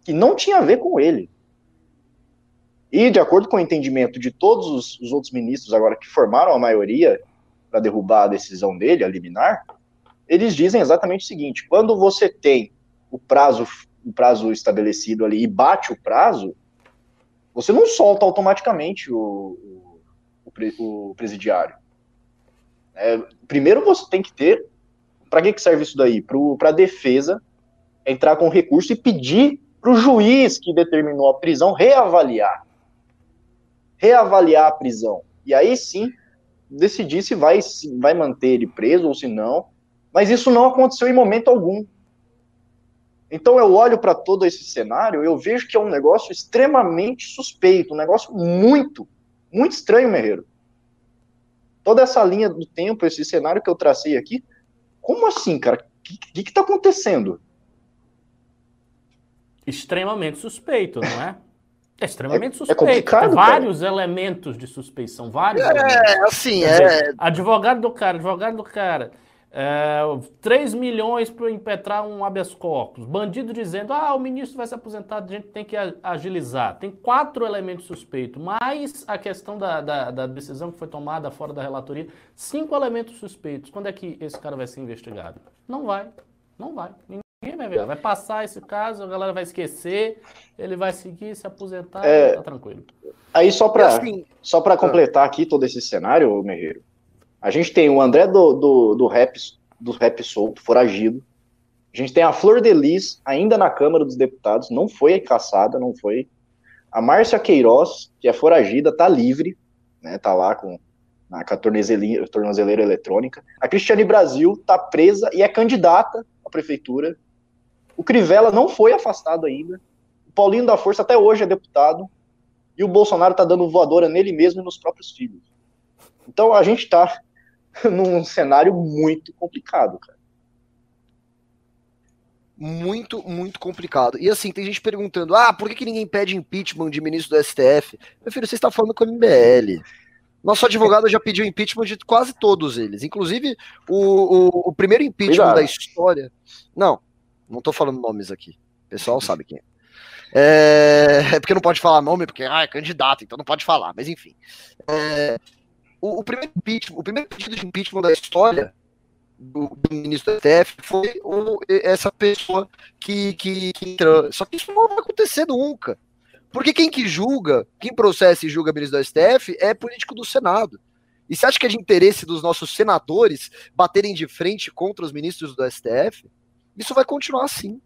que não tinha a ver com ele. E, de acordo com o entendimento de todos os, os outros ministros agora que formaram a maioria para derrubar a decisão dele, a liminar, eles dizem exatamente o seguinte: quando você tem o prazo, o prazo estabelecido ali e bate o prazo, você não solta automaticamente o, o, o presidiário. É, primeiro você tem que ter. Para que, que serve isso daí? Para a defesa entrar com recurso e pedir para o juiz que determinou a prisão reavaliar reavaliar a prisão. E aí sim decidir se vai, se vai manter ele preso ou se não. Mas isso não aconteceu em momento algum. Então eu olho para todo esse cenário, eu vejo que é um negócio extremamente suspeito, um negócio muito, muito estranho, Merreiro. Toda essa linha do tempo, esse cenário que eu tracei aqui, como assim, cara? O que está acontecendo? Extremamente suspeito, não é? É extremamente é, suspeito. É Tem vários cara. elementos de suspeição, vários. É, elementos. assim, é. advogado do cara, advogado do cara. É, 3 milhões para impetrar um habeas corpus. Bandido dizendo, ah, o ministro vai se aposentar, a gente tem que agilizar. Tem quatro elementos suspeitos, mais a questão da, da, da decisão que foi tomada fora da relatoria. Cinco elementos suspeitos. Quando é que esse cara vai ser investigado? Não vai. Não vai. Vai passar esse caso, a galera vai esquecer, ele vai seguir, se aposentar, é, tá tranquilo. Aí só para assim, só para completar aqui todo esse cenário, Merreiro, a gente tem o André do, do, do rap do rap solto, foragido. A gente tem a Flor de Lis ainda na Câmara dos Deputados, não foi caçada, não foi. A Márcia Queiroz, que é foragida, tá livre, né? Tá lá com na com a tornozeleira, tornozeleira eletrônica. A Cristiane Brasil tá presa e é candidata à prefeitura o Crivella não foi afastado ainda. O Paulinho da Força até hoje é deputado. E o Bolsonaro está dando voadora nele mesmo e nos próprios filhos. Então a gente está num cenário muito complicado, cara. Muito, muito complicado. E assim, tem gente perguntando: ah, por que, que ninguém pede impeachment de ministro do STF? Meu filho, você está falando com o MBL. Nosso advogado já pediu impeachment de quase todos eles. Inclusive, o, o, o primeiro impeachment Cuidado. da história. Não, não tô falando nomes aqui. O pessoal sabe quem é. É, é porque não pode falar nome, porque ah, é candidato, então não pode falar, mas enfim. É, o, o, primeiro o primeiro pedido de impeachment da história do, do ministro do STF foi o, essa pessoa que, que, que entrou. Só que isso não vai acontecer nunca. Porque quem que julga, quem processa e julga ministro do STF é político do Senado. E você acha que é de interesse dos nossos senadores baterem de frente contra os ministros do STF? Isso vai continuar assim,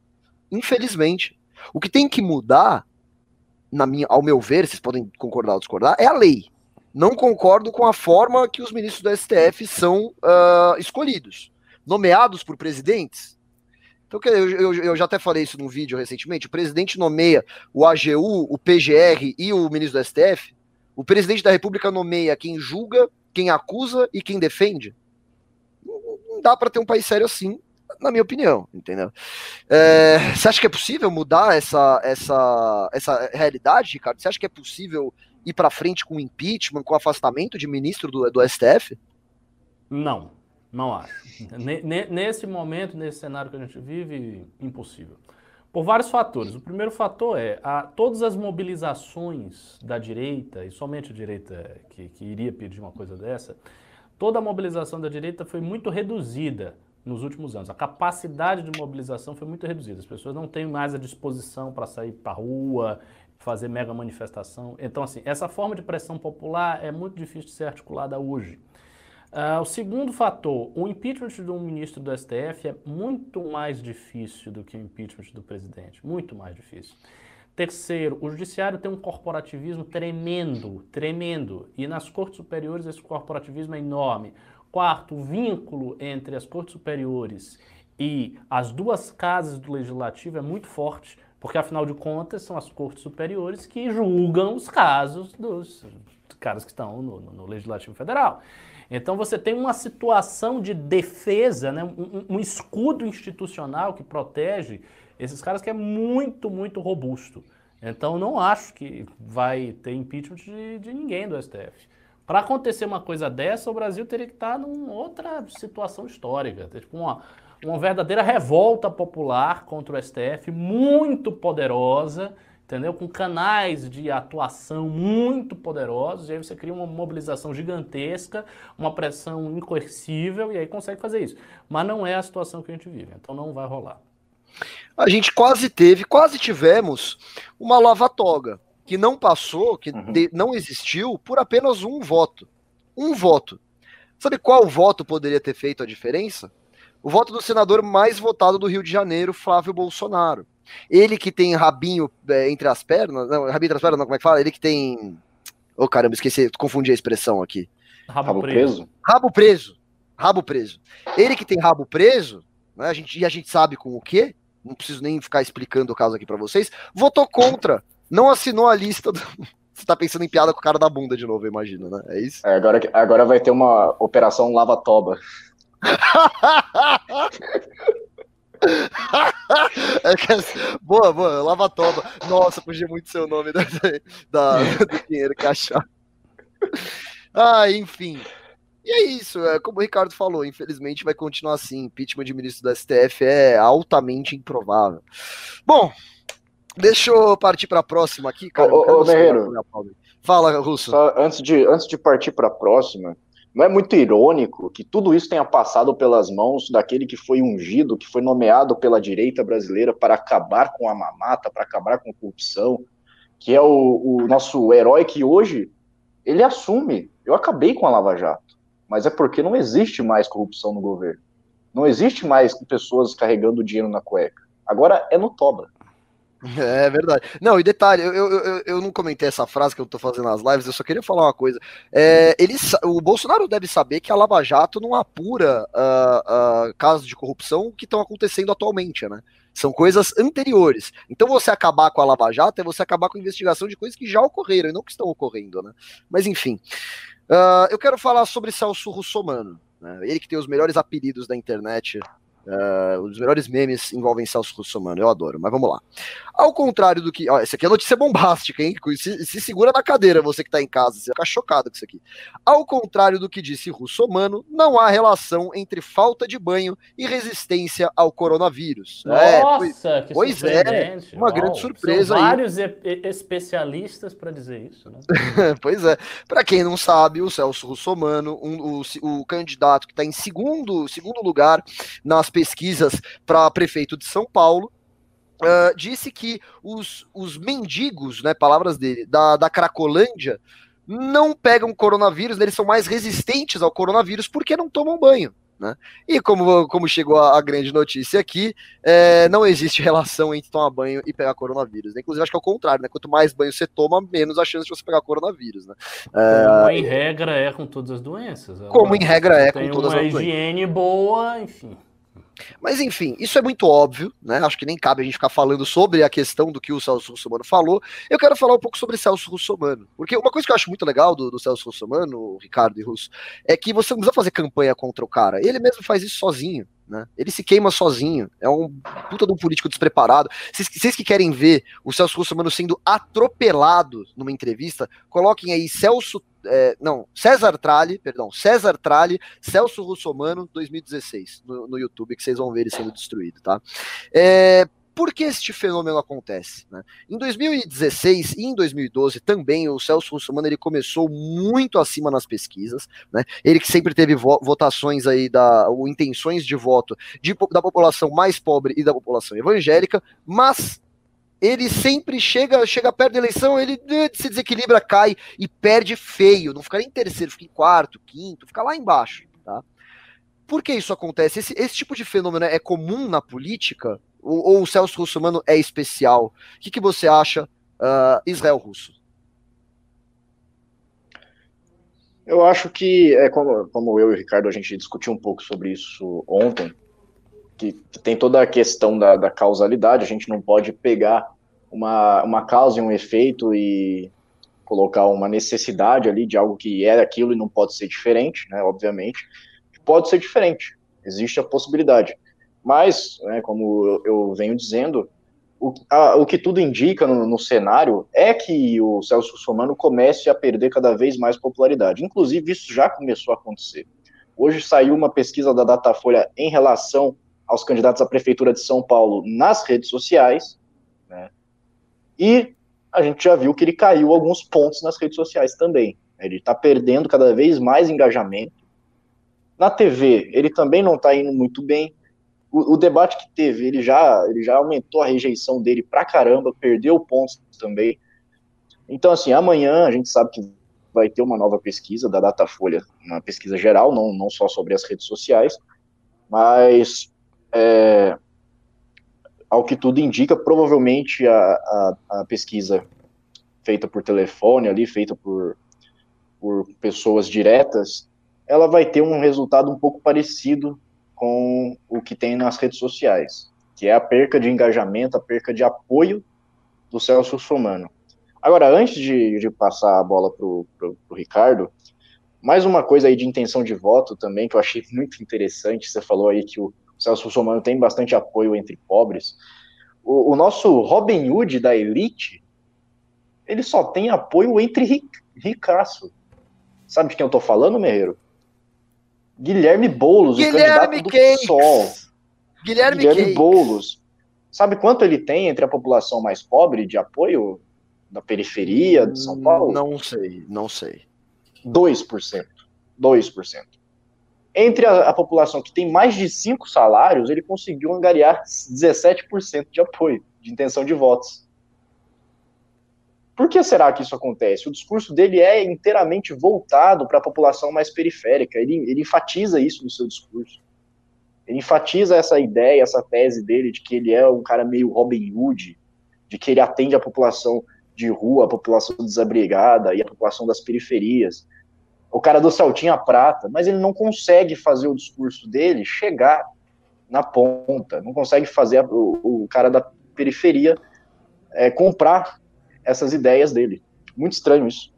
infelizmente. O que tem que mudar, na minha, ao meu ver, vocês podem concordar ou discordar, é a lei. Não concordo com a forma que os ministros do STF são uh, escolhidos, nomeados por presidentes. Então, eu, eu, eu, já até falei isso num vídeo recentemente. O presidente nomeia o AGU, o PGR e o ministro do STF. O presidente da República nomeia quem julga, quem acusa e quem defende. Não, dá para ter um país sério assim na minha opinião, entendeu? É, você acha que é possível mudar essa, essa, essa realidade, Ricardo? Você acha que é possível ir para frente com impeachment, com afastamento de ministro do, do STF? Não, não acho. Nesse momento, nesse cenário que a gente vive, impossível. Por vários fatores. O primeiro fator é a, todas as mobilizações da direita, e somente a direita que, que iria pedir uma coisa dessa, toda a mobilização da direita foi muito reduzida nos últimos anos. A capacidade de mobilização foi muito reduzida. As pessoas não têm mais a disposição para sair para a rua, fazer mega manifestação. Então, assim, essa forma de pressão popular é muito difícil de ser articulada hoje. Uh, o segundo fator, o impeachment de um ministro do STF é muito mais difícil do que o impeachment do presidente, muito mais difícil. Terceiro, o judiciário tem um corporativismo tremendo, tremendo, e nas cortes superiores esse corporativismo é enorme. Quarto, o vínculo entre as cortes superiores e as duas casas do legislativo é muito forte. Porque, afinal de contas, são as cortes superiores que julgam os casos dos caras que estão no, no Legislativo Federal. Então você tem uma situação de defesa, né, um, um, escudo institucional que protege esses caras que é muito, muito robusto. Então não acho que vai ter impeachment de, de ninguém do STF. Para acontecer uma coisa dessa, o Brasil teria que estar numa outra situação histórica, tipo uma, uma verdadeira revolta popular contra o STF, muito poderosa, entendeu? Com canais de atuação muito poderosos, e aí você cria uma mobilização gigantesca, uma pressão incoercível, e aí consegue fazer isso. Mas não é a situação que a gente vive, então não vai rolar. A gente quase teve, quase tivemos uma lava-toga, que não passou, que uhum. de, não existiu, por apenas um voto. Um voto. Sabe qual voto poderia ter feito a diferença? O voto do senador mais votado do Rio de Janeiro, Flávio Bolsonaro. Ele que tem rabinho é, entre as pernas, não, rabinho entre as pernas, não, como é que fala? Ele que tem. Ô oh, caramba, esqueci, confundi a expressão aqui. Rabo, rabo preso. preso. Rabo preso. Rabo preso. Ele que tem rabo preso, né, a gente, e a gente sabe com o quê? Não preciso nem ficar explicando o caso aqui para vocês. Votou contra. Não assinou a lista do. Você tá pensando em piada com o cara da bunda de novo, imagina, né? É isso? É, agora, agora vai ter uma operação lava-toba. É boa, boa, lava toba. Nossa, fugiu muito seu nome da, da, do dinheiro achar. Ah, enfim. E é isso, é, como o Ricardo falou, infelizmente vai continuar assim. Impeachment de ministro do STF é altamente improvável. Bom, deixa eu partir para a próxima aqui, cara. Ô, ô Guerreiro. Fala, Russo. Só antes de, antes de partir para a próxima, não é muito irônico que tudo isso tenha passado pelas mãos daquele que foi ungido, que foi nomeado pela direita brasileira para acabar com a mamata, para acabar com a corrupção, que é o, o nosso herói que hoje ele assume. Eu acabei com a Lava Jato, mas é porque não existe mais corrupção no governo. Não existe mais pessoas carregando dinheiro na cueca. Agora é no Toba. É verdade. Não, e detalhe, eu, eu, eu não comentei essa frase que eu tô fazendo nas lives, eu só queria falar uma coisa. É, ele, o Bolsonaro deve saber que a Lava Jato não apura uh, uh, casos de corrupção que estão acontecendo atualmente, né? São coisas anteriores. Então você acabar com a Lava Jato é você acabar com a investigação de coisas que já ocorreram e não que estão ocorrendo, né? Mas enfim. Uh, eu quero falar sobre Celso Russomano. Né? Ele que tem os melhores apelidos da internet Uh, os melhores memes envolvem Celso Russomano, eu adoro, mas vamos lá. Ao contrário do que. Ó, essa aqui é notícia bombástica, hein? Se, se, segura na cadeira, você que tá em casa, você vai ficar chocado com isso aqui. Ao contrário do que disse Russomano, não há relação entre falta de banho e resistência ao coronavírus. É, Nossa, é, que pois é, uma Uau, grande surpresa. São vários aí. especialistas para dizer isso, né? pois é. Para quem não sabe, o Celso Russomano, um, o, o candidato que está em segundo, segundo lugar nas pesquisas para prefeito de São Paulo, uh, disse que os, os mendigos, né, palavras dele, da, da Cracolândia, não pegam coronavírus, eles são mais resistentes ao coronavírus porque não tomam banho. Né? E como, como chegou a, a grande notícia aqui, é, não existe relação entre tomar banho e pegar coronavírus. Né? Inclusive, acho que é o contrário, né? Quanto mais banho você toma, menos a chance de você pegar coronavírus. Né? É, como em regra é com todas as doenças. Como em regra é com todas as doenças. Tem uma higiene boa, enfim. Mas enfim, isso é muito óbvio, né? Acho que nem cabe a gente ficar falando sobre a questão do que o Celso Russomano falou. Eu quero falar um pouco sobre Celso Russomano. Porque uma coisa que eu acho muito legal do, do Celso Russomano, Ricardo e Russo, é que você não precisa fazer campanha contra o cara. Ele mesmo faz isso sozinho. Né? Ele se queima sozinho. É um puta de um político despreparado. Vocês que querem ver o Celso Russomano sendo atropelado numa entrevista, coloquem aí Celso é, não, César Tralli, perdão, César Tralli, Celso Russomano, 2016, no, no, YouTube, que vocês vão ver ele sendo destruído, tá? É, por que este fenômeno acontece? Né? Em 2016 e em 2012 também o Celso Russomano ele começou muito acima nas pesquisas, né? Ele que sempre teve vo votações aí da ou intenções de voto de, da população mais pobre e da população evangélica, mas ele sempre chega, chega perto da eleição, ele eh, se desequilibra, cai e perde feio. Não fica nem em terceiro, fica em quarto, quinto, fica lá embaixo. Tá? Por que isso acontece? Esse, esse tipo de fenômeno é comum na política? Ou, ou o Celso Russomano é especial? O que, que você acha, uh, Israel Russo? Eu acho que, é como, como eu e o Ricardo, a gente discutiu um pouco sobre isso ontem, que, tem toda a questão da, da, causalidade, a gente não pode pegar uma, uma causa e um efeito e colocar uma necessidade ali de algo que é aquilo e não pode ser diferente, né, obviamente, pode ser diferente, existe a possibilidade. Mas, né, como eu, venho dizendo, o, a, o, que tudo indica no, no, cenário é que o Celso Russomano comece a perder cada vez mais popularidade. Inclusive, isso já começou a acontecer. Hoje saiu uma pesquisa da Datafolha em relação aos candidatos à Prefeitura de São Paulo nas redes sociais, né? e a gente já viu que ele caiu alguns pontos nas redes sociais também. Ele está perdendo cada vez mais engajamento. Na TV, ele também não está indo muito bem. O, o, debate que teve, ele já, ele já aumentou a rejeição dele pra caramba, perdeu pontos também. Então, assim, amanhã a gente sabe que vai ter uma nova pesquisa da Datafolha, uma pesquisa geral, não, não só sobre as redes sociais, mas é, ao que tudo indica, provavelmente a, a, a, pesquisa feita por telefone ali, feita por, por pessoas diretas, ela vai ter um resultado um pouco parecido com o que tem nas redes sociais, que é a perca de engajamento, a perca de apoio do Celso Somano. Agora, antes de, de passar a bola para o Ricardo, mais uma coisa aí de intenção de voto também, que eu achei muito interessante, você falou aí que o Celso Somano tem bastante apoio entre pobres. O, o nosso Robin Hood da elite, ele só tem apoio entre ric, ricaço. Sabe de quem eu tô falando, Merreiro? Guilherme Boulos, Guilherme o candidato do PSOL. Guilherme, Guilherme Boulos. Sabe quanto ele tem entre a população mais pobre de apoio da periferia de São Paulo? Não sei, não sei. 2%. 2%. Entre a, a população que tem mais de cinco salários, ele conseguiu angariar 17% de apoio, de intenção de votos. Por que será que isso acontece? O discurso dele é inteiramente voltado para a população mais periférica. Ele, ele enfatiza isso no seu discurso. Ele enfatiza essa ideia, essa tese dele de que ele é um cara meio Robin Hood, de que ele atende a população de rua, a população desabrigada e a população das periferias. O cara do saltinho a prata, mas ele não consegue fazer o discurso dele chegar na ponta, não consegue fazer o, o cara da periferia é, comprar essas ideias dele. Muito estranho isso.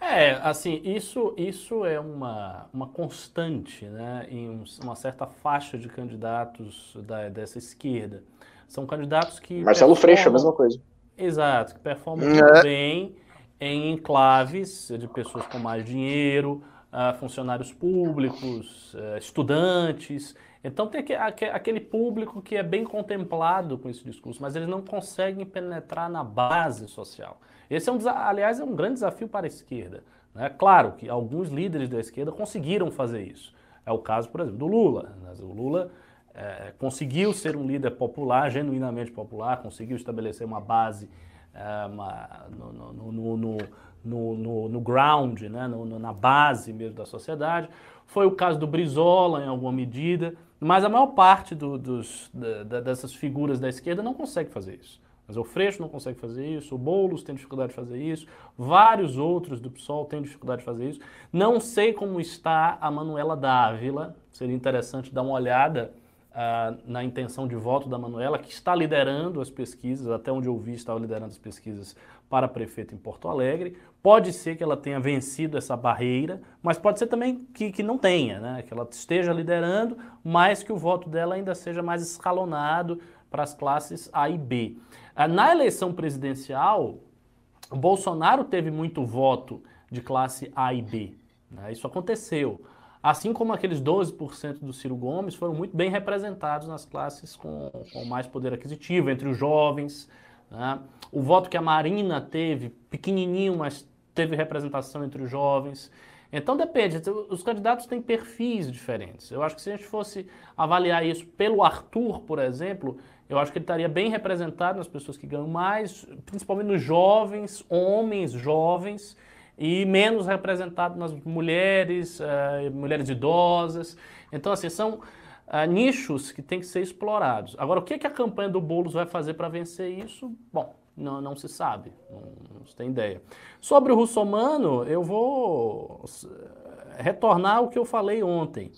É, assim, isso, isso é uma, uma constante né, em uma certa faixa de candidatos da, dessa esquerda. São candidatos que. Marcelo Freixo, a mesma coisa. Exato, que performam é. bem em enclaves de pessoas com mais dinheiro, uh, funcionários públicos, uh, estudantes. Então tem aquele público que é bem contemplado com esse discurso, mas eles não conseguem penetrar na base social. Esse é um, aliás, é um grande desafio para a esquerda. Né? Claro que alguns líderes da esquerda conseguiram fazer isso. É o caso, por exemplo, do Lula. O Lula é, conseguiu ser um líder popular, genuinamente popular, conseguiu estabelecer uma base no, no, no, no, ground, né, na base mesmo da sociedade. Foi o caso do Brizola, em alguma medida, mas a maior parte do, dos, dessas figuras da esquerda não consegue fazer isso. Mas o Freixo não consegue fazer isso, o Boulos tem dificuldade de fazer isso, vários outros do PSOL têm dificuldade de fazer isso. Não sei como está a Manuela Dávila, seria interessante dar uma olhada uh, na intenção de voto da Manuela, que está liderando as pesquisas, até onde eu vi, estava liderando as pesquisas para prefeito em Porto Alegre. Pode ser que ela tenha vencido essa barreira, mas pode ser também que, que não tenha, né? que ela esteja liderando, mas que o voto dela ainda seja mais escalonado para as classes A e B. Uh, na eleição presidencial, Bolsonaro teve muito voto de classe A e B. Né? Isso aconteceu. Assim como aqueles 12% do Ciro Gomes foram muito bem representados nas classes com, com mais poder aquisitivo, entre os jovens. Né? O voto que a Marina teve, pequenininho, mas teve representação entre os jovens. Então depende, os candidatos têm perfis diferentes. Eu acho que se a gente fosse avaliar isso pelo Arthur, por exemplo, eu acho que ele estaria bem representado nas pessoas que ganham mais, principalmente nos jovens, homens jovens, e menos representado nas mulheres, uh, mulheres idosas. Então, assim, são uh, nichos que têm que ser explorados. Agora, o que, que a campanha do Boulos vai fazer para vencer isso? Bom, não, não se sabe, não, não, se tem ideia. Sobre o russomano, eu vou retornar ao que eu falei ontem.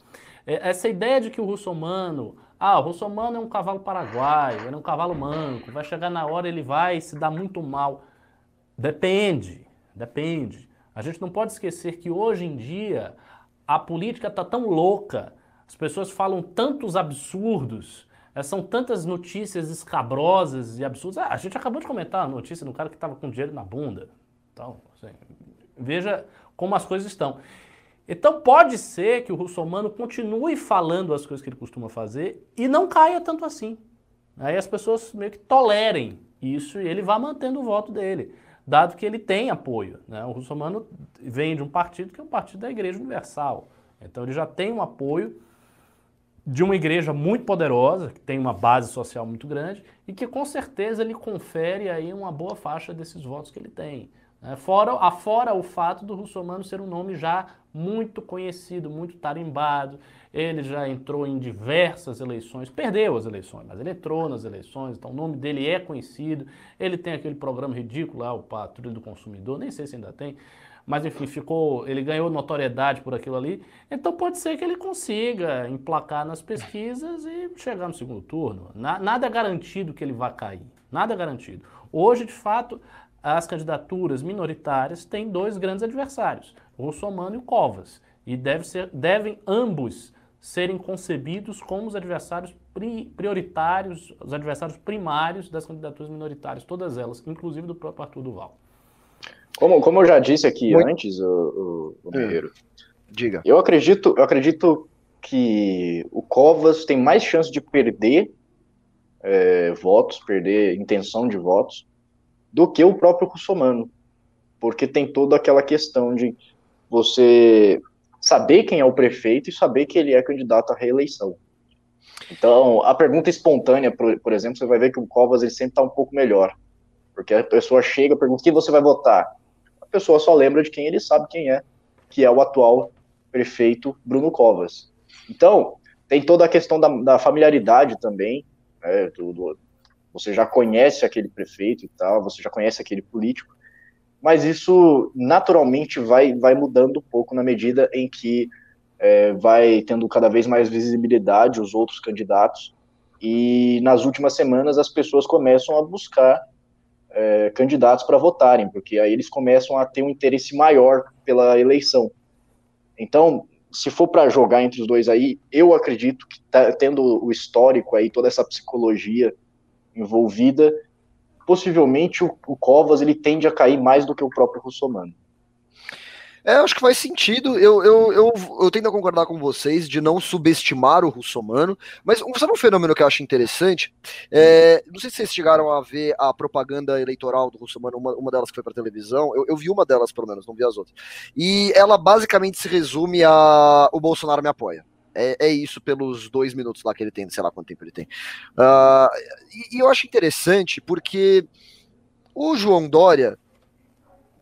É, essa ideia de que o russomano, ah, o russomano é um cavalo paraguaio, ele é um cavalo manco, vai chegar na hora ele vai se dar muito mal. Depende, depende. A gente não pode esquecer que hoje em dia a política está tão louca, as pessoas falam tantos absurdos, eh, são tantas notícias escabrosas e absurdas. Ah, a gente acabou de comentar a notícia do cara que estava com dinheiro na bunda. Então, assim, veja como as coisas estão. Então pode ser que o russomano continue falando as coisas que ele costuma fazer e não caia tanto assim. Aí as pessoas meio que tolerem isso e ele vá mantendo o voto dele, dado que ele tem apoio. Né? O russomano vem de um partido que é o partido da Igreja Universal. Então ele já tem um apoio de uma igreja muito poderosa, que tem uma base social muito grande e que com certeza ele confere aí uma boa faixa desses votos que ele tem. Né? Fora, afora o fato do russomano ser um nome já muito conhecido, muito tarimbado. Ele já entrou em diversas eleições, perdeu as eleições, mas ele entrou nas eleições, então o nome dele é conhecido. Ele tem aquele programa ridículo lá, o Patrulho do Consumidor, nem sei se ainda tem, mas enfim, ficou, ele ganhou notoriedade por aquilo ali. Então pode ser que ele consiga emplacar nas pesquisas e chegar no segundo turno. nada é garantido que ele vá cair, nada é garantido. Hoje, de fato, as candidaturas minoritárias têm dois grandes adversários, o Russomano e o Covas, e deve ser, devem ambos serem concebidos como os adversários prioritários, os adversários primários das candidaturas minoritárias, todas elas, inclusive do próprio Arthur Duval. Como, como eu já disse aqui Muito... antes, o, o, o Guerreiro, diga. Eu acredito, eu acredito que o Covas tem mais chance de perder é, votos, perder intenção de votos, do que o próprio russomano, porque tem toda aquela questão de você saber quem é o prefeito e saber que ele é candidato à reeleição. Então, a pergunta espontânea, por, por exemplo, você vai ver que o Covas ele sempre está um pouco melhor, porque a pessoa chega pergunta quem você vai votar. A pessoa só lembra de quem ele sabe quem é, que é o atual prefeito Bruno Covas. Então, tem toda a questão da, da familiaridade também, né, do, do, você já conhece aquele prefeito e tal, você já conhece aquele político, mas isso naturalmente vai, vai mudando um pouco na medida em que é, vai tendo cada vez mais visibilidade os outros candidatos, e nas últimas semanas as pessoas começam a buscar é, candidatos para votarem, porque aí eles começam a ter um interesse maior pela eleição. Então, se for para jogar entre os dois aí, eu acredito que tá, tendo o histórico aí, toda essa psicologia envolvida, possivelmente o, o, Covas ele tende a cair mais do que o próprio Russomano. É, acho que faz sentido. Eu, eu, eu, eu tendo a concordar com vocês de não subestimar o russomano, mas sabe um fenômeno que eu acho interessante? É, não sei se vocês chegaram a ver a propaganda eleitoral do russomano, uma, uma delas que foi para televisão. Eu, eu, vi uma delas, pelo menos, não vi as outras. E ela basicamente se resume a o Bolsonaro me apoia. É, é, isso pelos dois minutos lá que ele tem, sei lá quanto tempo ele tem. Uh, e, e, eu acho interessante porque o João Dória,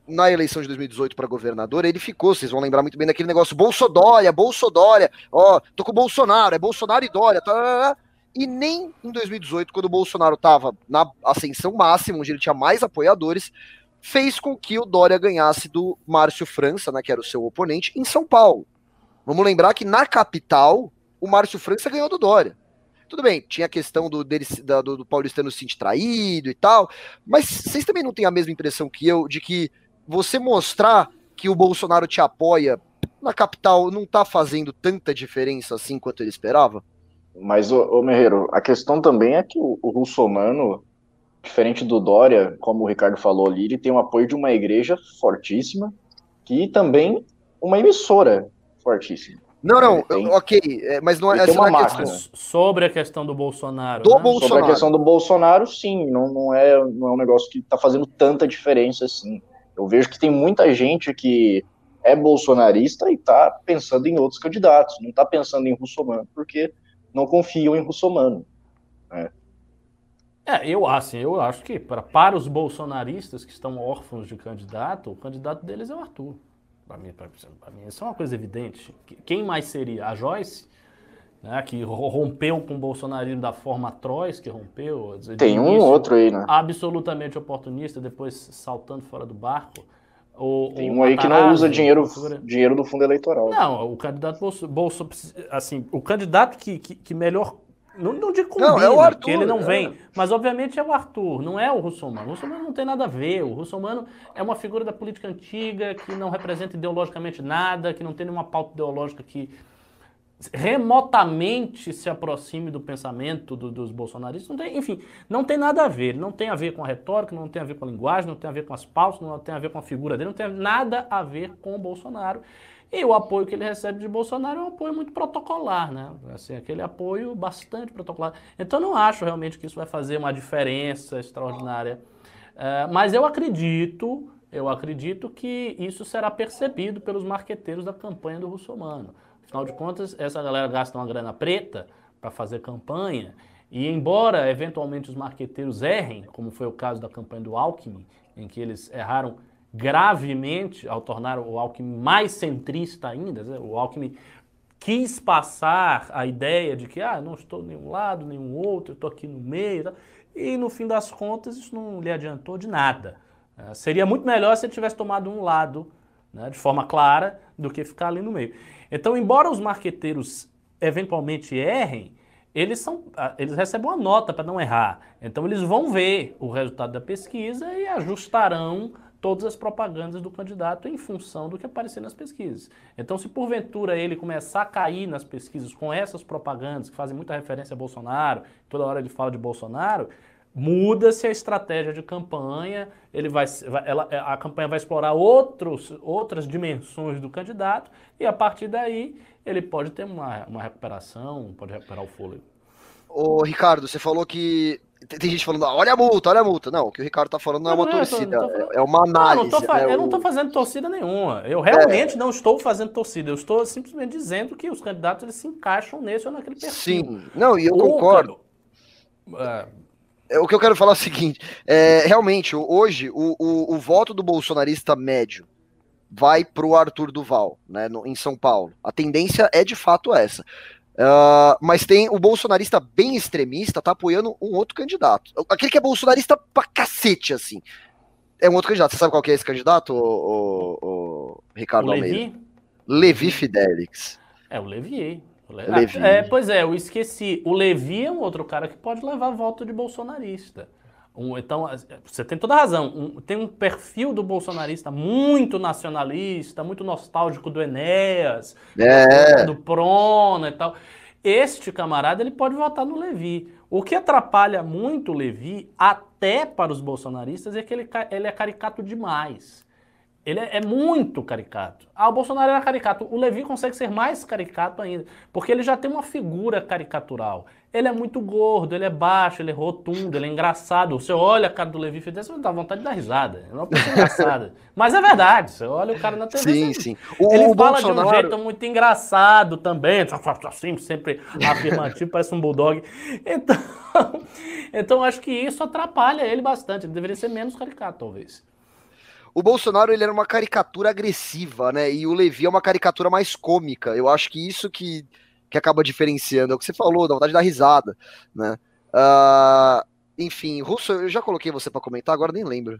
na eleição de 2018 para governador, ele ficou, vocês vão lembrar muito bem daquele negócio, Bolsodória, Bolsodória, ó, tô com Bolsonaro, é Bolsonaro e Dória, tá, tá, tá, tá, e nem em 2018, quando o Bolsonaro estava na ascensão máxima, onde ele tinha mais apoiadores, fez com que o Dória ganhasse do Márcio França, né, que era o seu oponente, em São Paulo. Vamos lembrar que na capital, o Márcio França ganhou do Dória. Tudo bem, tinha a questão do, dele, da, do, do paulistano se sentir traído e tal, mas vocês também não têm a mesma impressão que eu de que você mostrar que o Bolsonaro te apoia na capital não tá fazendo tanta diferença assim quanto ele esperava? Mas, ô, Merreiro, a questão também é que o, o russomano, diferente do Dória, como o Ricardo falou ali, ele tem o apoio de uma igreja fortíssima e também uma emissora fortíssimo. Não, não, tem, ok, é, mas não é essa uma questão. Sobre a questão do Bolsonaro. Do né? Bolsonaro. Sobre a questão do Bolsonaro, sim, não, não, é, não é um negócio que está fazendo tanta diferença assim. Eu vejo que tem muita gente que é bolsonarista e está pensando em outros candidatos, não está pensando em Russomano, porque não confiam em Russomano. Né? É, eu, assim, eu acho que para, para os bolsonaristas que estão órfãos de candidato, o candidato deles é o Arthur. Para mim, mim, isso é uma coisa evidente. Quem mais seria? A Joyce, né, que rompeu com o bolsonarismo da forma atroz que rompeu. Tem um outro aí, né? Absolutamente oportunista, depois saltando fora do barco. O, Tem um aí que não usa dinheiro, dinheiro do fundo eleitoral. Não, o candidato Bolso, Bolso assim, o candidato que, que, que melhor não, não de combina, não, é o Arthur, porque ele não é. vem. Mas, obviamente, é o Arthur, não é o Russomano. O Russomano não tem nada a ver. O Russomano é uma figura da política antiga, que não representa ideologicamente nada, que não tem nenhuma pauta ideológica que remotamente se aproxime do pensamento do, dos bolsonaristas. Não tem, enfim, não tem nada a ver. Não tem a ver com a retórica, não tem a ver com a linguagem, não tem a ver com as pautas, não tem a ver com a figura dele, não tem nada a ver com o Bolsonaro. E o apoio que ele recebe de Bolsonaro é um apoio muito protocolar, né? Assim, aquele apoio bastante protocolar. Então, não acho realmente que isso vai fazer uma diferença extraordinária. É, mas eu acredito, eu acredito que isso será percebido pelos marqueteiros da campanha do Russomano. Afinal de contas, essa galera gasta uma grana preta para fazer campanha. E embora eventualmente os marqueteiros errem, como foi o caso da campanha do Alckmin, em que eles erraram gravemente ao tornar o Alckmin mais centrista ainda. Né? O Alckmin quis passar a ideia de que ah, não estou nenhum lado, nenhum outro, estou aqui no meio. E no fim das contas, isso não lhe adiantou de nada. É, seria muito melhor se ele tivesse tomado um lado né, de forma clara do que ficar ali no meio. Então, embora os marqueteiros eventualmente errem, eles, são, eles recebem uma nota para não errar. Então, eles vão ver o resultado da pesquisa e ajustarão todas as propagandas do candidato em função do que aparecer nas pesquisas. Então, se porventura ele começar a cair nas pesquisas com essas propagandas que fazem muita referência a Bolsonaro, toda hora ele fala de Bolsonaro, muda-se a estratégia de campanha, ele vai, ela, a campanha vai explorar outros, outras dimensões do candidato e a partir daí ele pode ter uma, uma recuperação, pode recuperar o fôlego. Ô, Ricardo, você falou que tem gente falando, ah, olha a multa, olha a multa. Não, o que o Ricardo tá falando não, é uma não, torcida, tô, tô é uma análise. Não, né? Eu não tô fazendo torcida nenhuma. Eu realmente é. não estou fazendo torcida. Eu estou simplesmente dizendo que os candidatos eles se encaixam nesse ou naquele perfil. Sim, não, e eu o concordo. É... é... O que eu quero falar é o seguinte: é, realmente, hoje, o, o, o voto do bolsonarista médio vai pro Arthur Duval, né, no, em São Paulo. A tendência é de fato essa. Uh, mas tem o bolsonarista bem extremista, tá apoiando um outro candidato. Aquele que é bolsonarista pra cacete, assim. É um outro candidato. Você sabe qual que é esse candidato, o, o, o Ricardo o Almeida? Levi? Levi Fidelix. É, o Levi. O Le... Levi. Ah, é, pois é, eu esqueci. O Levi é um outro cara que pode levar voto de bolsonarista. Um, então, você tem toda a razão. Um, tem um perfil do bolsonarista muito nacionalista, muito nostálgico do Enéas, é. do Prona e tal. Este camarada ele pode votar no Levi. O que atrapalha muito o Levi, até para os bolsonaristas, é que ele, ele é caricato demais. Ele é, é, muito caricato. Ah, o Bolsonaro era caricato. O Levi consegue ser mais caricato ainda, porque ele já tem uma figura caricatural. Ele é muito gordo, ele é baixo, ele é rotundo, ele é engraçado. Você olha a cara do Levi Fidesz, você dá vontade de dar risada. É uma pessoa engraçada. Mas é verdade, você olha o cara na TV. Sim, sim. O, ele o fala Bolsonaro... de um jeito muito engraçado também, assim, sempre afirmativo, parece um bulldog. Então, então acho que isso atrapalha ele bastante. Ele deveria ser menos caricato, talvez. O Bolsonaro ele era uma caricatura agressiva, né? E o Levi é uma caricatura mais cômica. Eu acho que isso que, que acaba diferenciando. É o que você falou, da vontade de dar risada, né? Uh, enfim, Russo, eu já coloquei você para comentar, agora nem lembro.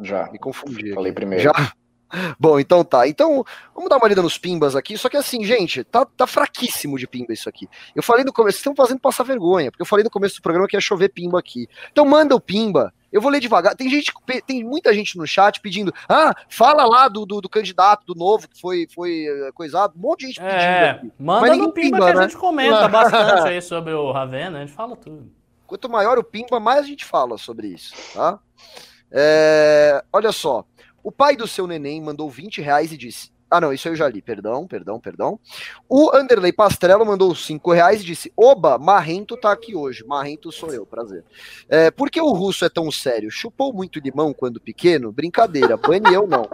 Já. Me confundi. Falei aqui. primeiro. Já. Bom, então tá. Então, vamos dar uma lida nos pimbas aqui. Só que assim, gente, tá, tá fraquíssimo de pimba isso aqui. Eu falei no começo, vocês estão fazendo passar vergonha, porque eu falei no começo do programa que ia chover pimba aqui. Então manda o pimba. Eu vou ler devagar. Tem gente, tem muita gente no chat pedindo, ah, fala lá do, do, do candidato, do novo, que foi, foi eh, coisado. Um monte de gente pedindo. É, aqui. manda no pimba, pimba que né? a gente comenta bastante aí sobre o Ravena, a gente fala tudo. Quanto maior o pimba, mais a gente fala sobre isso, tá? É, olha só. O pai do seu neném mandou 20 reais e disse: Ah, não, isso eu já li, perdão, perdão, perdão. O Anderley Pastrello mandou 5 reais e disse: Oba, Marrento tá aqui hoje. Marrento sou eu, prazer. É, por que o russo é tão sério? Chupou muito limão quando pequeno? Brincadeira, bane eu não.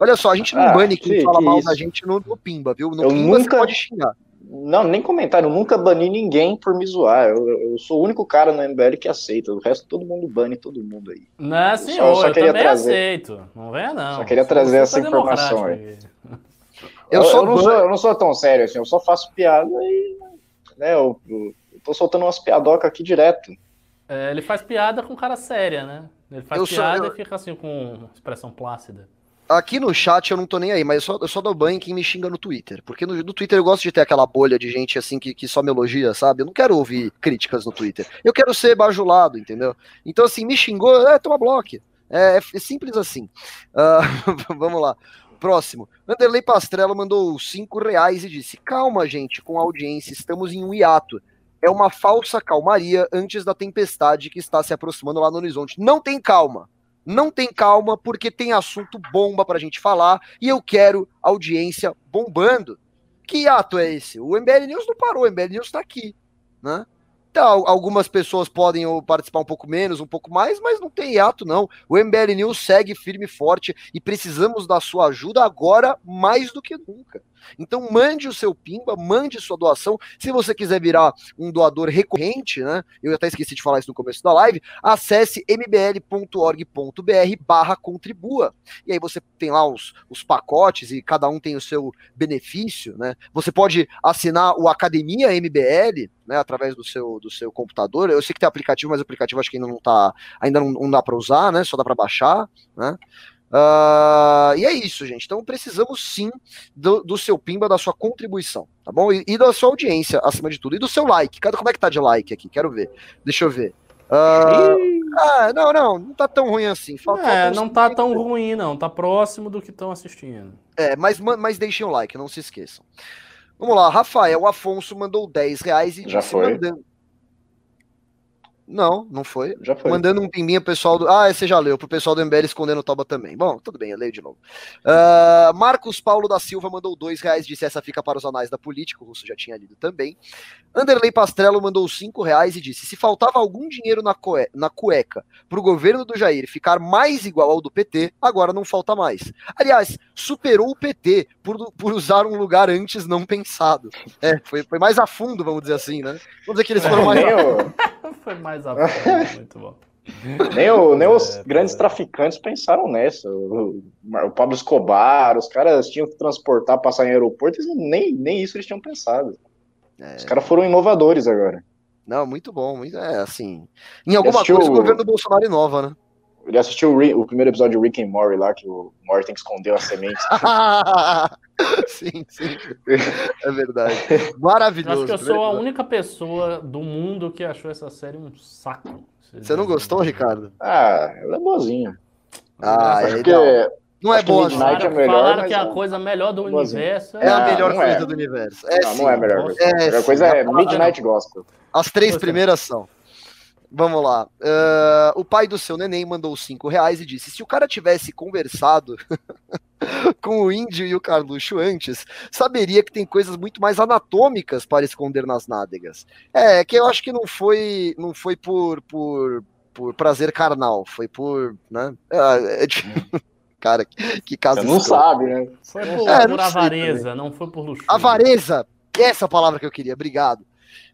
Olha só, a gente não ah, bane quem que, fala que mal isso? da gente no, no Pimba, viu? No eu Pimba nunca... você pode xingar. Não, nem comentário, nunca bani ninguém por me zoar. Eu, eu, sou o único cara no MBL que aceita. O resto todo mundo bane todo mundo aí. Não, senhor, eu, só, só eu queria trazer. aceito. Não venha, não. Só queria trazer essa informação aí. Eu, eu, não sou, eu não sou tão sério assim, eu só faço piada e. Né, eu, eu tô soltando umas piadocas aqui direto. É, ele faz piada com cara séria, né? Ele faz piada sou, e fica assim com expressão plácida. Aqui no chat eu não tô nem aí, mas eu só, eu só dou banho em quem me xinga no Twitter. Porque no, no Twitter eu gosto de ter aquela bolha de gente assim que, que só me elogia, sabe? Eu não quero ouvir críticas no Twitter. Eu quero ser bajulado, entendeu? Então, assim, me xingou, é, toma bloco. É, é, é simples assim. Uh, vamos lá. Próximo. Anderley Pastrello mandou 5 reais e disse: Calma, gente, com a audiência, estamos em um hiato. É uma falsa calmaria antes da tempestade que está se aproximando lá no horizonte. Não tem calma não tem calma porque tem assunto bomba para a gente falar e eu quero audiência bombando. Que ato é esse? O MBL News não parou, o MBL News está aqui, né? Então, algumas pessoas podem participar um pouco menos, um pouco mais, mas não tem ato não. O MBL News segue firme e forte e precisamos da sua ajuda agora mais do que nunca. Então mande o seu pimba, mande sua doação. Se você quiser virar um doador recorrente, né? Eu até esqueci de falar isso no começo da live, acesse mbl.org.br barra contribua. E aí você tem lá os, os pacotes e cada um tem o seu benefício, né? Você pode assinar o Academia MBL, né, através do seu, do seu computador. Eu sei que tem aplicativo, mas o aplicativo acho que ainda não tá, ainda não, não dá para usar, né? Só dá para baixar, né? Uh, e é isso, gente. Então precisamos sim do, do, seu pimba, da sua contribuição, tá bom? E, e, da sua audiência, acima de tudo. E do seu like. Cada, como é que tá de like aqui? Quero ver. Deixa eu ver. Uh, ah, não, não, não tá tão ruim assim. Falta, é, não tá tão ruim, não. Tá próximo do que estão assistindo. É, mas, mas deixem o like, não se esqueçam. Vamos lá, Rafael Afonso mandou 10 reais e Já disse, foi. Mandando, não, não foi. Já foi. Mandando um pimbinha pro pessoal do. Ah, você já leu, pro pessoal do MBL escondendo o Toba também. Bom, tudo bem, eu leio de novo. Uh, Marcos Paulo da Silva mandou dois reais, disse essa fica para os anais da política, o Russo já tinha lido também. Anderley Pastrello mandou cinco reais e disse: se faltava algum dinheiro na, cue... na cueca pro governo do Jair ficar mais igual ao do PT, agora não falta mais. Aliás, superou o PT por, por usar um lugar antes não pensado. É, foi, foi mais a fundo, vamos dizer assim, né? Vamos dizer que eles foram mais. Foi mais a muito bom. Nem, o, nem os é, grandes é. traficantes pensaram nessa. O, o, Pablo Escobar, os caras tinham que transportar, passar em aeroporto, nem, nem isso eles tinham pensado. É. Os caras foram inovadores agora. Não, muito bom. Muito, é assim. Em alguma coisa o governo do Bolsonaro inova, né? Ele assistiu o, o, primeiro episódio de Rick and Morty lá, que o Morty escondeu a semente. sim, sim. É verdade. Maravilhoso. Acho que eu sou a única pessoa do mundo que achou essa série um saco. Você não gostou, Ricardo? Ah, ela é boazinha. Ah, é porque não é boa. Midnight é melhor, falaram que é a coisa melhor do universo. É, a melhor coisa é. do universo. É, não, não é a melhor coisa. É, a melhor coisa é Midnight Gospel. As três primeiras são. Vamos lá. Uh, o pai do seu neném mandou cinco reais e disse: se o cara tivesse conversado com o índio e o Carluxo antes, saberia que tem coisas muito mais anatômicas para esconder nas nádegas. É, que eu acho que não foi, não foi por, por, por prazer carnal, foi por, né? É, é, cara, que, que caso. Você não sabe, né? Foi por, é, por avareza, não foi por luxo. Avareza, essa palavra que eu queria. Obrigado.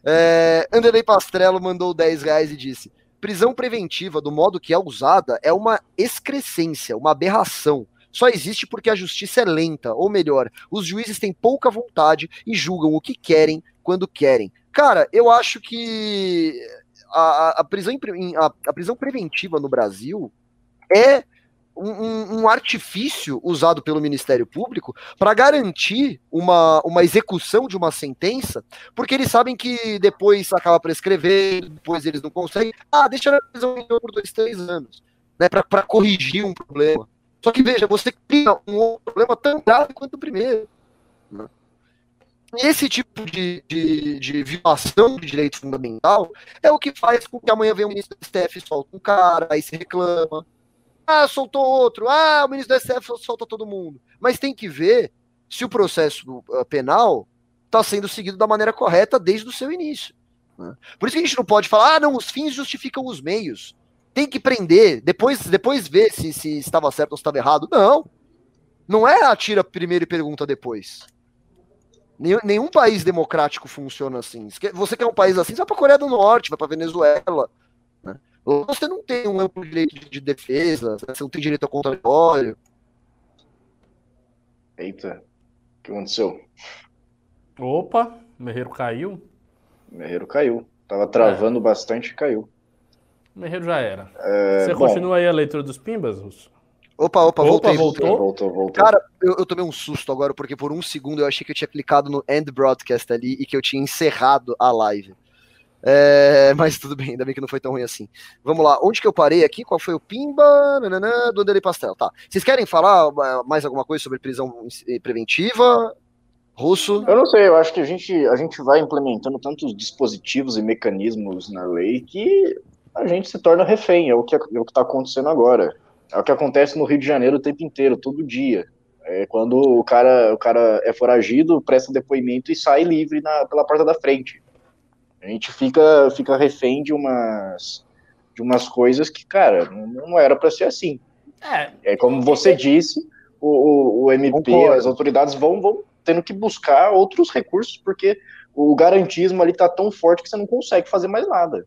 É, Anderley Pastrello mandou 10 reais e disse: prisão preventiva, do modo que é usada, é uma excrescência, uma aberração. Só existe porque a justiça é lenta, ou melhor, os juízes têm pouca vontade e julgam o que querem quando querem. Cara, eu acho que a, a prisão, a, a prisão preventiva no Brasil é um, um, artifício usado pelo Ministério Público para garantir uma, uma execução de uma sentença, porque eles sabem que depois acaba prescrevendo, depois eles não conseguem. Ah, deixa na prisão por dois, três anos, né, para corrigir um problema. Só que veja, você cria um outro problema tão grave quanto o primeiro. Né? Esse tipo de, de, de, violação de direito fundamental é o que faz com que amanhã venha o ministro do STF solta um cara, aí se reclama, ah, soltou outro. Ah, o ministro do STF solta todo mundo. Mas tem que ver se o processo uh, penal está sendo seguido da maneira correta desde o seu início. Né? Por isso que a gente não pode falar, ah, não, os fins justificam os meios. Tem que prender, depois, depois ver se, se estava certo ou se estava errado. Não. Não é atira primeiro e pergunta depois. Nenhum, nenhum país democrático funciona assim. Você quer um país assim, vai para a Coreia do Norte, vai para Venezuela. Né? Você não tem um amplo direito de, de defesa, você não tem direito ao contraditório. Eita, o que aconteceu? Opa, o Merreiro caiu. O Merreiro caiu. Tava travando é. bastante e caiu. O Merreiro já era. É, Você bom, continua aí a leitura dos Pimbas, Russo? Opa, opa, Opa, voltei. voltou? Voltou, voltou. Cara, eu, eu tomei um susto agora, porque por um segundo eu achei que eu tinha clicado no end broadcast ali e que eu tinha encerrado a live. É, mas tudo bem, ainda bem que não foi tão ruim assim. Vamos lá, onde que eu parei aqui? Qual foi o Pimba? Nananã, do Anderlei Pastel. Tá. Vocês querem falar ah, mais alguma coisa sobre prisão preventiva? Russo? Eu não sei, eu acho que a gente, a gente vai implementando tantos dispositivos e mecanismos na lei que a gente se torna refém, é o que é está acontecendo agora. É o que acontece no Rio de Janeiro o tempo inteiro, todo dia. É quando o cara, o cara é foragido, presta depoimento e sai livre na, pela porta da frente. A gente fica, fica refém de umas, de umas coisas que, cara, não, não era para ser assim. É, É como você disse, o, o, o MP, Concordo. as autoridades vão, vão tendo que buscar outros recursos, porque o garantismo ali tá tão forte que você não consegue fazer mais nada.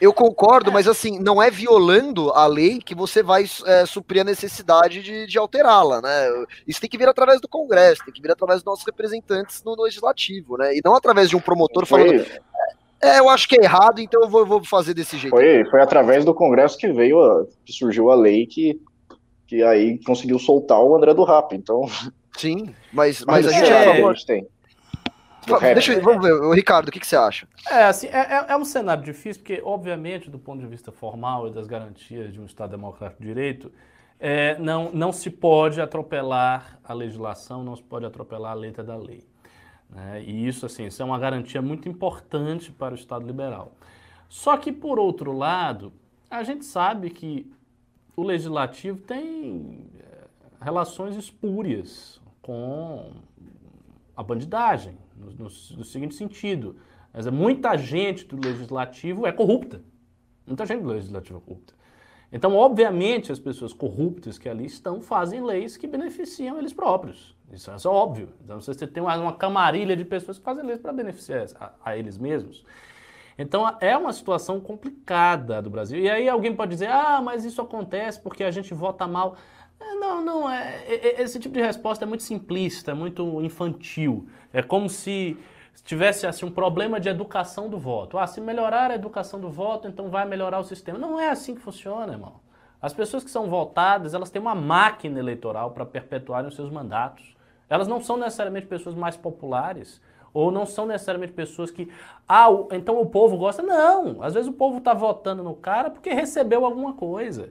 Eu concordo, mas assim, não é violando a lei que você vai é, suprir a necessidade de, de alterá-la, né? Isso tem que vir através do Congresso, tem que vir através dos nossos representantes no Legislativo, né? E não através de um promotor falando, Foi, é, eu acho que é errado, então eu vou, vou fazer desse jeito. foi, foi através do Congresso que veio, a- que surgiu a lei que, que aí conseguiu soltar o André do Rap. Então, Sim, mas, mas a esse gente. é- é, acabou- a gente tem. Deixa eu, vamos ver, Ô, Ricardo, o que, que você acha? É, assim, é, é- é um cenário difícil, porque, obviamente, do ponto de vista formal e das garantias de um Estado democrático de direito, é, não, não se pode atropelar a legislação, não se pode atropelar a letra da lei. né? E isso, assim, isso é uma garantia muito importante para o Estado liberal. Só que, por outro lado, a gente sabe que o legislativo tem é, relações espúrias com a bandidagem, no, no- no seguinte sentido. Mas é, muita gente do legislativo é corrupta. Muita gente do legislativo é corrupta. Então, obviamente, as pessoas corruptas que ali estão fazem leis que beneficiam eles próprios. Isso, é óbvio. Então, você tem uma, uma camarilha de pessoas que fazem leis para beneficiar a, a eles mesmos. Então é uma situação complicada do Brasil. E aí alguém pode dizer, ah, mas isso acontece porque a gente vota mal. É, Não, não, é, é- é- esse tipo de resposta é muito simplista, muito infantil. É como se tivesse assim, um problema de educação do voto. Ah, se melhorar a educação do voto, então vai melhorar o sistema. Não é assim que funciona, irmão. As pessoas que são votadas, elas têm uma máquina eleitoral para perpetuarem os seus mandatos. Elas não são necessariamente pessoas mais populares, ou não são necessariamente pessoas que, ah, então o povo gosta. Não, às vezes o povo está votando no cara porque recebeu alguma coisa.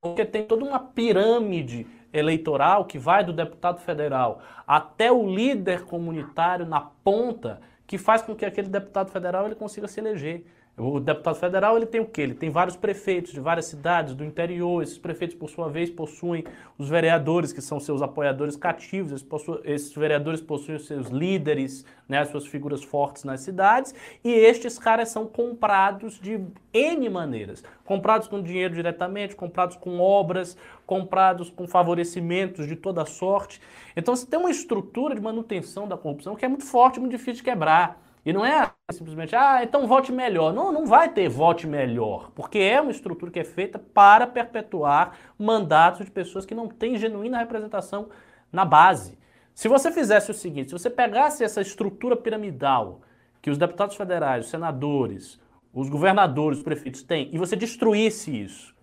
Porque tem toda uma pirâmide eleitoral que vai do deputado federal até o líder comunitário na ponta, que faz com que aquele deputado federal ele consiga se eleger. O deputado federal ele tem o quê? Ele tem vários prefeitos de várias cidades do interior. Esses prefeitos, por sua vez, possuem os vereadores, que são seus apoiadores cativos. Esses, possu- esses vereadores possuem os seus líderes, né, as suas figuras fortes nas cidades. E estes caras são comprados de N maneiras. Comprados com dinheiro diretamente, comprados com obras, comprados com favorecimentos de toda sorte. Então você tem uma estrutura de manutenção da corrupção que é muito forte, muito difícil de quebrar. E não é simplesmente, ah, então vote melhor. Não, não vai ter vote melhor, porque é uma estrutura que é feita para perpetuar mandatos de pessoas que não têm genuína representação na base. Se você fizesse o seguinte, se você pegasse essa estrutura piramidal que os deputados federais, os senadores, os governadores, os prefeitos têm, e você destruísse isso,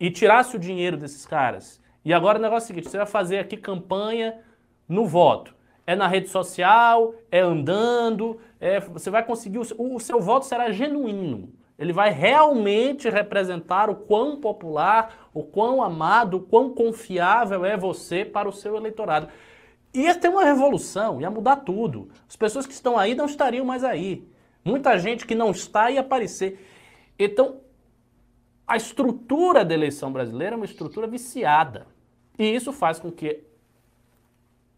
e tirasse o dinheiro desses caras, e agora o negócio é o seguinte, você vai fazer aqui campanha no voto. É na rede social, é andando, é- você vai conseguir. O, o seu voto será genuíno. Ele vai realmente representar o quão popular, o quão amado, o quão confiável é você para o seu eleitorado. Ia ter uma revolução, ia mudar tudo. As pessoas que estão aí não estariam mais aí. Muita gente que não está ia aparecer. Então, a estrutura da eleição brasileira é uma estrutura viciada. E isso faz com que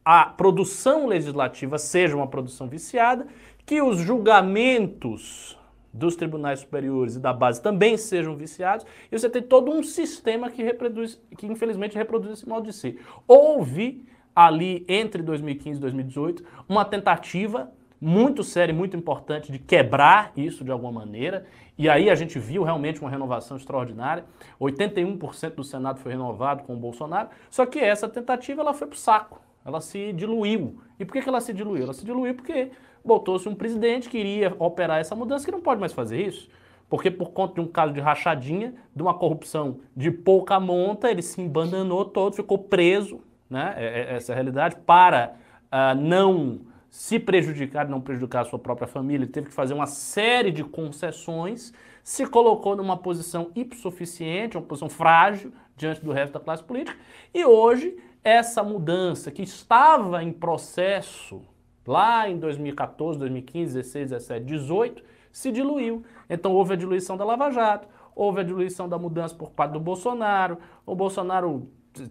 a produção legislativa seja uma produção viciada, que os julgamentos dos tribunais superiores e da base também sejam viciados, e você tem todo um sistema que reproduz, que infelizmente reproduz esse modo de ser. Houve ali entre 2015 e 2018 uma tentativa muito séria e muito importante de quebrar isso de alguma maneira, e aí a gente viu realmente uma renovação extraordinária. 81% do Senado foi renovado com o Bolsonaro, só que essa tentativa ela foi pro saco. Ela se diluiu. E por que, que ela se diluiu? Ela se diluiu porque botou-se um presidente que iria operar essa mudança que não pode mais fazer isso. porque por conta de um caso de rachadinha, de uma corrupção de pouca monta, ele se embananou todo, ficou preso, né? É, é, essa é a realidade, para uh, não se prejudicar, não prejudicar a sua própria família, ele teve que fazer uma série de concessões, se colocou numa posição hipossuficiente, uma posição frágil diante do resto da classe política, e hoje essa mudança que estava em processo lá em 2014, 2015, 16, 17, 18, se diluiu. Então houve a diluição da Lava Jato, houve a diluição da mudança por parte do Bolsonaro, o Bolsonaro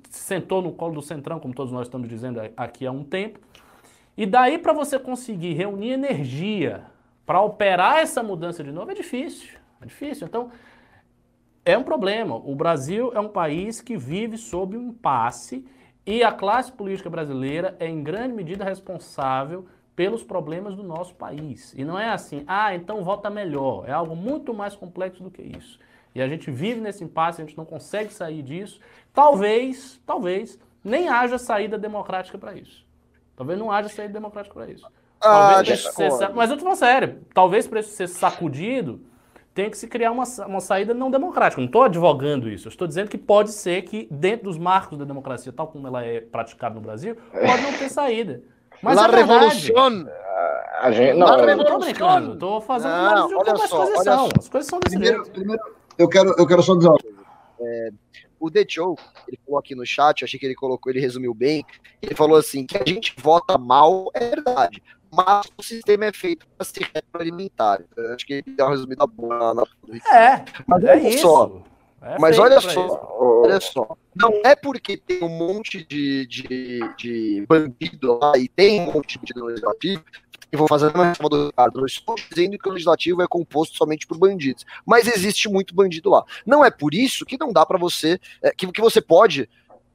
sentou no colo do Centrão, como todos nós estamos dizendo aqui há um tempo. E daí para você conseguir reunir energia para operar essa mudança de novo é difícil. É difícil. Então, é um problema. O Brasil é um país que vive sob um impasse e a classe política brasileira é em grande medida responsável pelos problemas do nosso país. E não é assim, ah, então vota melhor. É algo muito mais complexo do que isso. E a gente vive nesse impasse, a gente não consegue sair disso. Talvez, talvez, nem haja saída democrática para isso. Talvez não haja saída democrática para isso. Ah, ser, mas eu tô falando sério, talvez para isso ser sacudido, tem que se criar uma, uma saída não democrática. Não estou advogando isso. Eu estou dizendo que pode ser que, dentro dos marcos da democracia, tal como ela é praticada no Brasil, pode não ter saída. Mas La é revolução. A gente, não, Não, eu- tô brincando. Tô fazendo Não, de como as coisas olha são. só. As coisas são desse Primeiro, jeito. primeiro eu, quero, eu quero só dizer uma coisa. O The Joe, ele falou aqui no chat, eu achei que ele colocou, ele resumiu bem. Ele falou assim: que a gente vota mal, é verdade. Mas o sistema é feito para se retroalimentar. Acho que ele deu uma resumida boa na, na É, Mas é olha isso. só, É mas olha só, isso. olha só. Não é porque tem um monte de, de, de bandido lá e tem um monte de legislativo que vou fazer uma reforma do Ricardo. Eu estou dizendo que o legislativo é composto somente por bandidos. Mas existe muito bandido lá. Não é por isso que não dá para você, é, que, que você pode,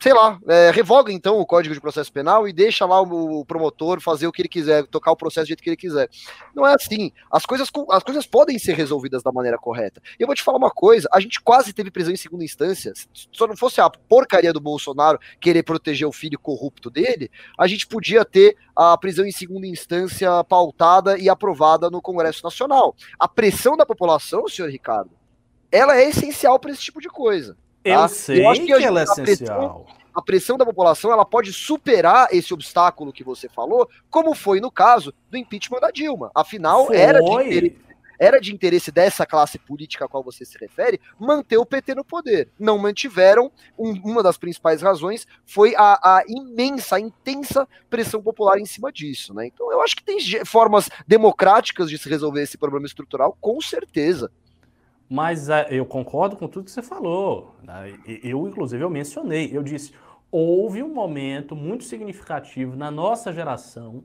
sei lá, é, revoga então o Código de Processo Penal e deixa lá o, o promotor fazer o que ele quiser, tocar o processo do jeito que ele quiser. Não é assim. As coisas, co- as coisas podem ser resolvidas da maneira correta. E eu vou te falar uma coisa: a gente quase teve prisão em segunda instância. Se não fosse a porcaria do Bolsonaro querer proteger o filho corrupto dele, a gente podia ter a prisão em segunda instância pautada e aprovada no Congresso Nacional. A pressão da população, senhor Ricardo, ela é essencial para esse tipo de coisa. Eu tá? sei Eu acho que que, ela é a pressão- essencial. a pressão da população ela pode superar esse obstáculo que você falou, como foi no caso do impeachment da Dilma. Afinal, era de, Foi. interesse, era de interesse dessa classe política a qual você se refere manter o PT no poder. Não mantiveram. Um- uma das principais razões foi a, a imensa, a intensa pressão popular em cima disso. Né? Então, eu acho que tem formas democráticas de se resolver esse problema estrutural, com certeza. Mas ah, eu concordo com tudo que você falou. né? Eu, inclusive, eu mencionei. Eu disse, houve um momento muito significativo na nossa geração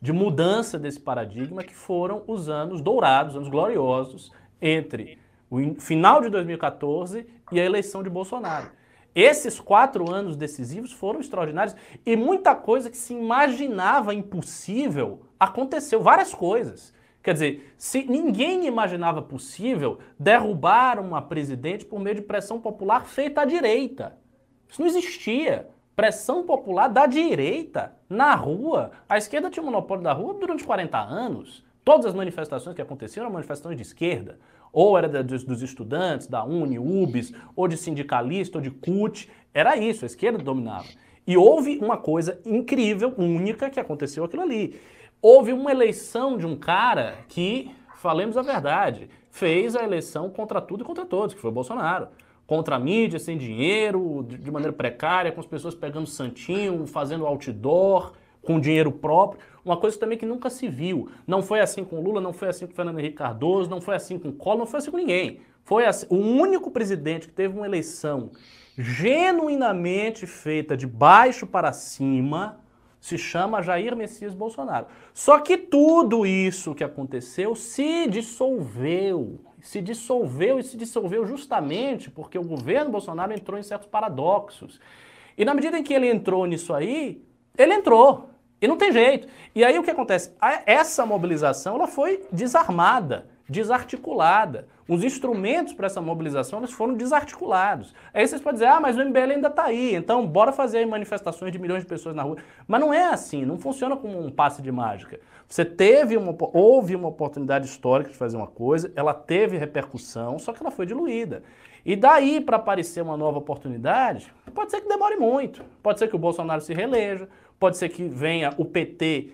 de mudança desse paradigma que foram os anos dourados, anos gloriosos, entre o in- final de 2014 e a eleição de Bolsonaro. Esses quatro anos decisivos foram extraordinários e muita coisa que se imaginava impossível aconteceu, várias coisas. Quer dizer, se ninguém imaginava possível derrubar uma presidente por meio de pressão popular feita à direita. Isso não existia. Pressão popular da direita na rua. A esquerda tinha o monopólio da rua durante 40 anos. Todas as manifestações que aconteciam eram manifestações de esquerda. Ou era dos, dos estudantes, da Uni, UBS, ou de sindicalista, ou de CUT. Era isso, a esquerda dominava. E houve uma coisa incrível, única, que aconteceu aquilo ali. Houve uma eleição de um cara que, falemos a verdade, fez a eleição contra tudo e contra todos, que foi o Bolsonaro. Contra a mídia, sem dinheiro, de maneira precária, com as pessoas pegando santinho, fazendo outdoor, com dinheiro próprio. Uma coisa também que nunca se viu. Não foi assim com Lula, não foi assim com Fernando Henrique Cardoso, não foi assim com Collor, não foi assim com ninguém. Foi assim, o único presidente que teve uma eleição genuinamente feita de baixo para cima se chama Jair Messias Bolsonaro. Só que tudo isso que aconteceu se dissolveu. Se dissolveu e se dissolveu justamente porque o governo Bolsonaro entrou em certos paradoxos. E na medida em que ele entrou nisso aí, ele entrou. E não tem jeito. E aí o que acontece? Essa mobilização ela foi desarmada. Desarticulada. Os instrumentos para essa mobilização eles foram desarticulados. Aí vocês podem dizer, ah, mas o MBL ainda está aí, então bora fazer manifestações de milhões de pessoas na rua. Mas não é assim, não funciona como um passe de mágica. Você teve uma, houve uma oportunidade histórica de fazer uma coisa, ela teve repercussão, só que ela foi diluída. E daí para aparecer uma nova oportunidade, pode ser que demore muito. Pode ser que o Bolsonaro se reeleja, pode ser que venha o PT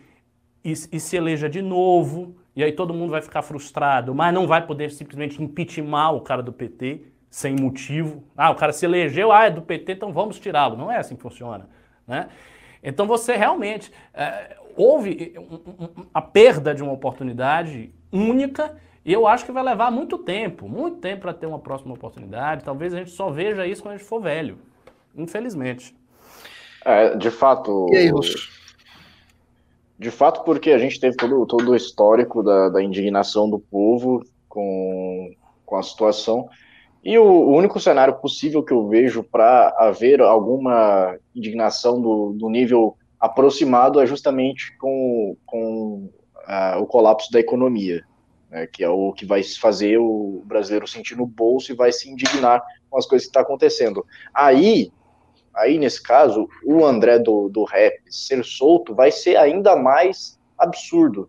e, e se eleja de novo, e aí todo mundo vai ficar frustrado, mas não vai poder simplesmente impeachment o cara do PT sem motivo. Ah, o cara se elegeu, ah, é do PT, então vamos tirá-lo. Não é assim que funciona. Né? Então você realmente. É, houve a perda de uma oportunidade única e eu acho que vai levar muito tempo, muito tempo para ter uma próxima oportunidade. Talvez a gente só veja isso quando a gente for velho, infelizmente. É, de fato. E aí, Russo? De fato, porque a gente teve todo, todo o histórico da, da indignação do povo com, com a situação. E o, o único cenário possível que eu vejo para haver alguma indignação do, do nível aproximado é justamente com, com o colapso da economia, né, que é o que vai fazer o brasileiro sentir no bolso e vai se indignar com as coisas que estão tá acontecendo. Aí aí nesse caso, o André do, do rap ser solto vai ser ainda mais absurdo.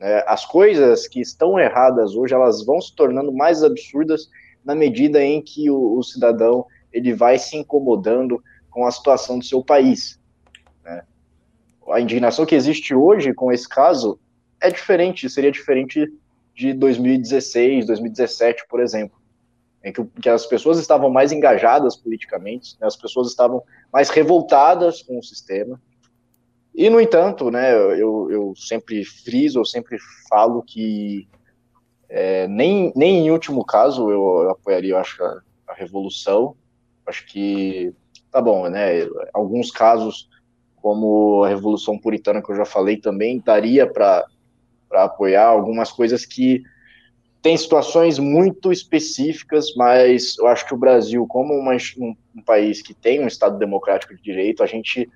É, as coisas que estão erradas hoje, elas vão se tornando mais absurdas na medida em que o, o cidadão ele vai se incomodando com a situação do seu país. Né? A indignação que existe hoje com esse caso é diferente, seria diferente de 2016, 2017, por exemplo em que, que, as pessoas estavam mais engajadas politicamente, né, as pessoas estavam mais revoltadas com o sistema. E, no entanto, né, eu, eu sempre friso, eu sempre falo que é, nem, nem em último caso eu, eu apoiaria, eu acho, a, a, revolução. Acho que, tá bom, né, alguns casos, como a Revolução Puritana, que eu já falei também, daria para apoiar algumas coisas que tem situações muito específicas, mas eu acho que o Brasil, como uma, um, um, país que tem um Estado democrático de direito, a gente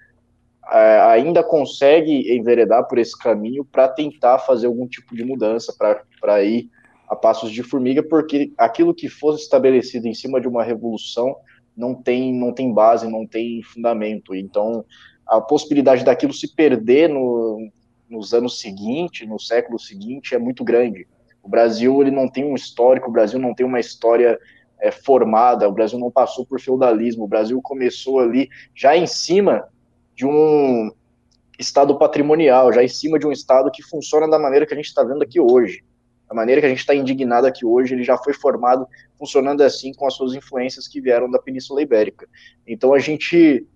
é, ainda consegue enveredar por esse caminho para tentar fazer algum tipo de mudança, para ir a passos de formiga, porque aquilo que fosse estabelecido em cima de uma revolução não tem, não tem base, não tem fundamento. Então, a possibilidade daquilo se perder no, nos anos seguintes, no século seguinte, é muito grande. O Brasil ele não tem um histórico, o Brasil não tem uma história é, formada, o Brasil não passou por feudalismo, o Brasil começou ali já em cima de um estado patrimonial, já em cima de um estado que funciona da maneira que a gente está vendo aqui hoje. A maneira que a gente está indignado aqui hoje, ele já foi formado funcionando assim com as suas influências que vieram da Península Ibérica. Então a gente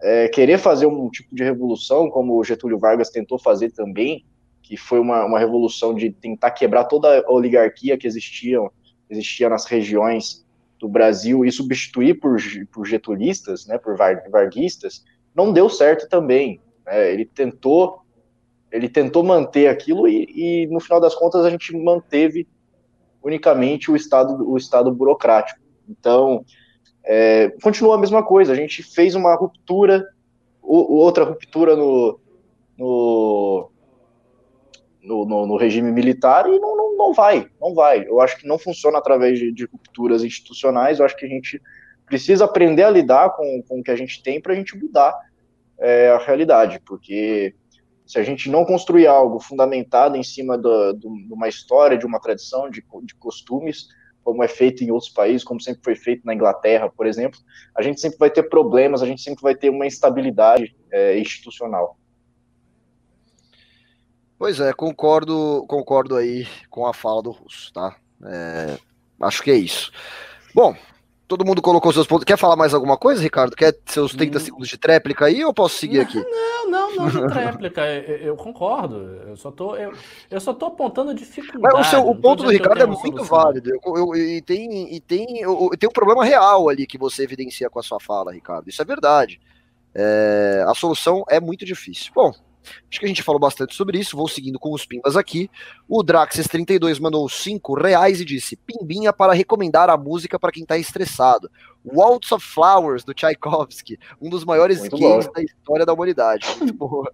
é, querer fazer um tipo de revolução, como o Getúlio Vargas tentou fazer também, que foi uma, uma revolução de tentar quebrar toda a oligarquia que existia, existia nas regiões do Brasil e substituir por, por getulistas, né, por varguistas, não deu certo também. Né? Ele tentou ele tentou manter aquilo e, e, no final das contas a gente manteve unicamente o estado o estado burocrático. Então é, continua a mesma coisa. A gente fez uma ruptura, outra ruptura no, no no, no, no, regime militar e não, não, não vai, não vai. Eu acho que não funciona através de, de rupturas institucionais, eu acho que a gente precisa aprender a lidar com, com o que a gente tem para a gente mudar é, a realidade, porque se a gente não construir algo fundamentado em cima do, do, de uma história, de uma tradição, de, de costumes, como é feito em outros países, como sempre foi feito na Inglaterra, por exemplo, a gente sempre vai ter problemas, a gente sempre vai ter uma instabilidade é, institucional. Pois é, concordo, concordo aí com a fala do Russo, tá? É, acho que é isso. Bom, todo mundo colocou seus pontos. Quer falar mais alguma coisa, Ricardo? Quer seus 30 hum. segundos de tréplica aí ou posso seguir aqui? Não, não, não de tréplica. eu, eu, concordo. Eu só tô, eu, eu só tô apontando dificuldade. Mas o, seu, o ponto do Ricardo é muito válido. Eu, e tem, e tem, eu, tem um problema real ali que você evidencia com a sua fala, Ricardo. Isso é verdade. É, a solução é muito difícil. Bom, Acho que a gente falou bastante sobre isso. Vou seguindo com os pimbas aqui. O Draxes32 mandou 5 reais e disse: Pimbinha para recomendar a música para quem tá estressado. Waltz of Flowers, do Tchaikovsky, um dos maiores Muito games bom. da história da humanidade. Muito boa.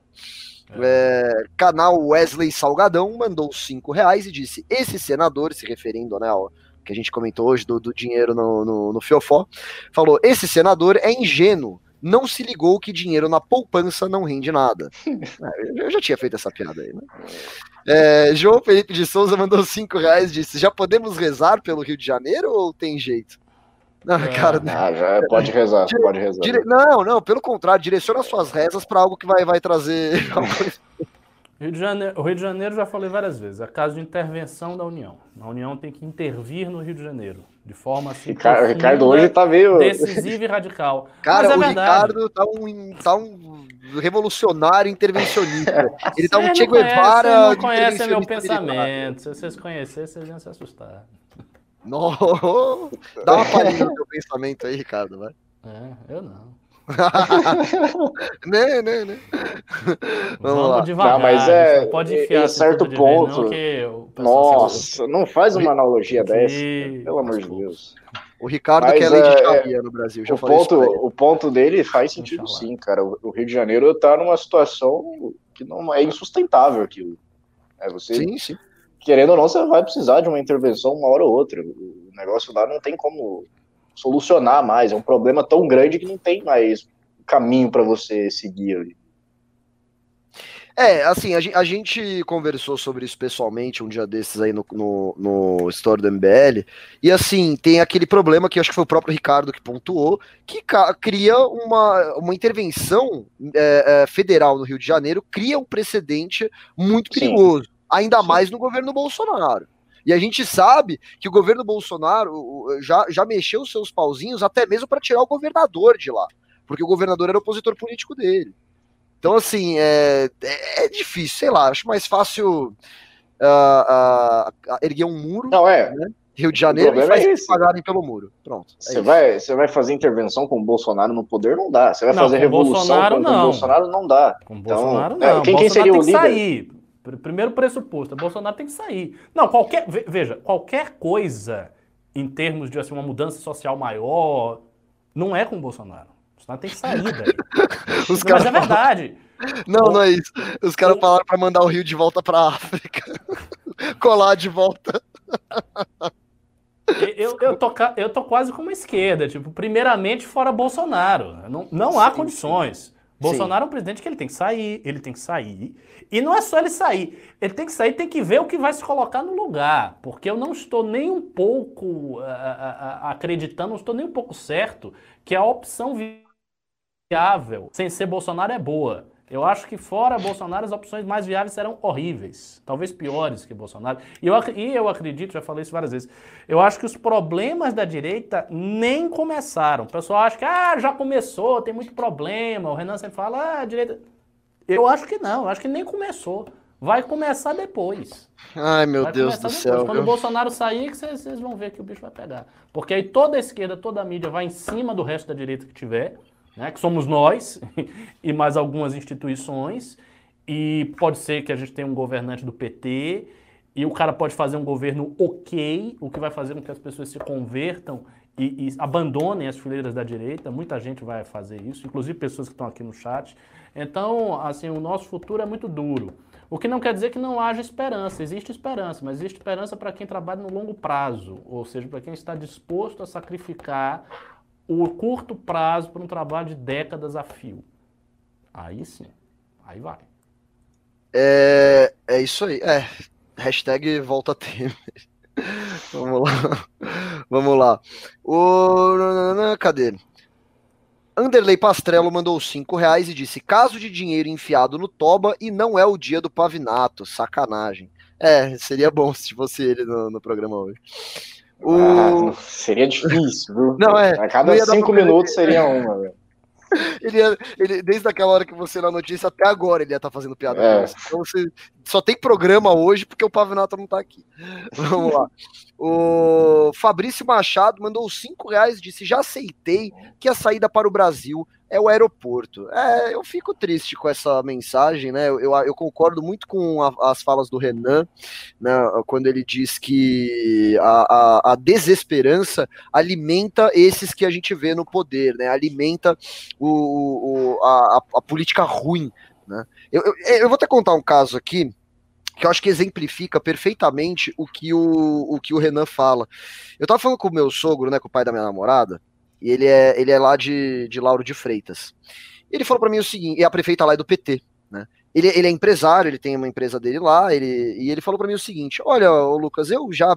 É, canal Wesley Salgadão mandou 5 reais e disse: Esse senador, se referindo né, ao que a gente comentou hoje do, do dinheiro no, no, no Fiofó, falou: Esse senador é ingênuo, não se ligou que dinheiro na poupança não rende nada. É, eu já tinha feito essa piada aí, né? É, João Felipe de Souza mandou 5 reais e disse: Já podemos rezar pelo Rio de Janeiro ou tem jeito? Não, é. cara, ah, já pode rezar, dire, pode rezar. Dire, não, não, pelo contrário, direciona suas rezas para algo que vai, vai trazer. Rio de Janeiro, o Rio de Janeiro, já falei várias vezes, é caso de intervenção da União. A União tem que intervir no Rio de Janeiro, de forma assim. Ricardo, Ricardo hoje tá meio. Decisiva e radical. Cara, é o verdade. Ricardo tá um, tá um revolucionário intervencionista. Ele tá um Che Guevara. Vocês não conhecem meu pensamento. Se vocês conhecessem, vocês iam se assustar. No... Dá uma palhinha no teu pensamento aí, Ricardo, vai. É, eu não. né, né, né. Vamos, Vamos lá. devagar. Não, mas é, pode enfiar em certo ponto. Vez, não, Nossa, não faz uma analogia dessa, pelo amor de Deus. O Ricardo mas, quer lei de Sharia no Brasil. Já o, ponto, o ponto dele faz sentido sim, cara. O Rio de Janeiro está numa situação que não é insustentável aquilo. É você sim, sim querendo ou não, você vai precisar de uma intervenção uma hora ou outra. O negócio lá não tem como solucionar mais. É um problema tão grande que não tem mais caminho para você seguir ali. É, assim, a gente, conversou sobre isso pessoalmente um dia desses aí no, no, no Store do MBL, e assim, tem aquele problema que acho que foi o próprio Ricardo que pontuou, que cria uma, uma intervenção é, é, federal no Rio de Janeiro, cria um precedente muito perigoso. Sim ainda Sim. mais no governo Bolsonaro. E a gente sabe que o governo Bolsonaro já, já mexeu seus pauzinhos até mesmo para tirar o governador de lá, porque o governador era opositor político dele. Então, assim, é, é, é difícil, sei lá, acho mais fácil uh, uh, erguer um muro. Não, é. Né? Rio de Janeiro e faz é pagarem pelo muro. Pronto. É você, vai, você vai fazer intervenção com o Bolsonaro no poder? Não dá. Você vai não, fazer revolução Bolsonaro, com o Bolsonaro? Não dá. Com então, Bolsonaro, não. É, quem, quem seria o líder? Sair. Primeiro pressuposto, Bolsonaro tem que sair. Não, qualquer, veja, qualquer coisa em termos de assim, uma mudança social maior, não é com o Bolsonaro. O Bolsonaro tem que sair daí. Os não, mas é verdade. Não, não é isso. Os caras falaram para mandar o Rio de volta para África. Colar de volta. Eu, eu, tô, eu tô quase como esquerda, tipo, primeiramente fora Bolsonaro. Não, não há condições. Bolsonaro Sim. é um presidente que ele tem que sair, ele tem que sair. E não é só ele sair, ele tem que sair, tem que ver o que vai se colocar no lugar. Porque eu não estou nem um pouco uh, uh, acreditando, não estou nem um pouco certo que a opção viável sem ser Bolsonaro é boa. Eu acho que fora Bolsonaro as opções mais viáveis serão horríveis, talvez piores que Bolsonaro. E eu, e eu acredito, já falei isso várias vezes, eu acho que os problemas da direita nem começaram. O pessoal acha que ah, já começou, tem muito problema. O Renan sempre fala, ah, a direita. Eu acho que não, eu acho que nem começou. Vai começar depois. Ai, meu vai Deus do céu. Quando o Bolsonaro sair, que vocês vão ver que o bicho vai pegar. Porque aí toda a esquerda, toda a mídia vai em cima do resto da direita que tiver né, que somos nós e mais algumas instituições, e pode ser que a gente tenha um governante do PT, e o cara pode fazer um governo ok, o que vai fazer com que as pessoas se convertam e, e abandonem as fileiras da direita. Muita gente vai fazer isso, inclusive pessoas que estão aqui no chat. Então, assim, o nosso futuro é muito duro. O que não quer dizer que não haja esperança. Existe esperança, mas existe esperança para quem trabalha no longo prazo, ou seja, para quem está disposto a sacrificar o curto prazo para um trabalho de décadas a fio. Aí sim, aí vai. É, é isso aí. É, hashtag volta Temer. Vamos lá. Vamos lá. O... Cadê? Anderley Pastrello mandou 5 reais e disse: caso de dinheiro enfiado no toba e não é o dia do pavinato. Sacanagem. É, seria bom se fosse ele no, no programa hoje. O... Ah, seria difícil, viu? Não, é, a cada cinco minutos seria uma, velho. Ele, ia, ele, desde aquela hora que você na notícia até agora ele ia estar tá fazendo piada é. Então você só tem programa hoje porque o Pavinato não está aqui. Vamos lá. O Fabrício Machado mandou 5 reais disse: Já aceitei que a saída para o Brasil é o aeroporto. É, eu fico triste com essa mensagem, né? Eu, eu concordo muito com a, as falas do Renan, né, quando ele diz que a, a, a, desesperança alimenta esses que a gente vê no poder, né? Alimenta o, o a, a política ruim Né? Eu, eu, eu vou até contar um caso aqui que eu acho que exemplifica perfeitamente o que o, o que o Renan fala. Eu tava falando com o meu sogro, né, com o pai da minha namorada, e ele é, ele é lá de, de Lauro de Freitas. Ele falou para mim o seguinte, e a prefeita lá é do PT, né? Ele, ele é empresário, ele tem uma empresa dele lá, ele, e ele falou para mim o seguinte: Olha, Lucas, eu já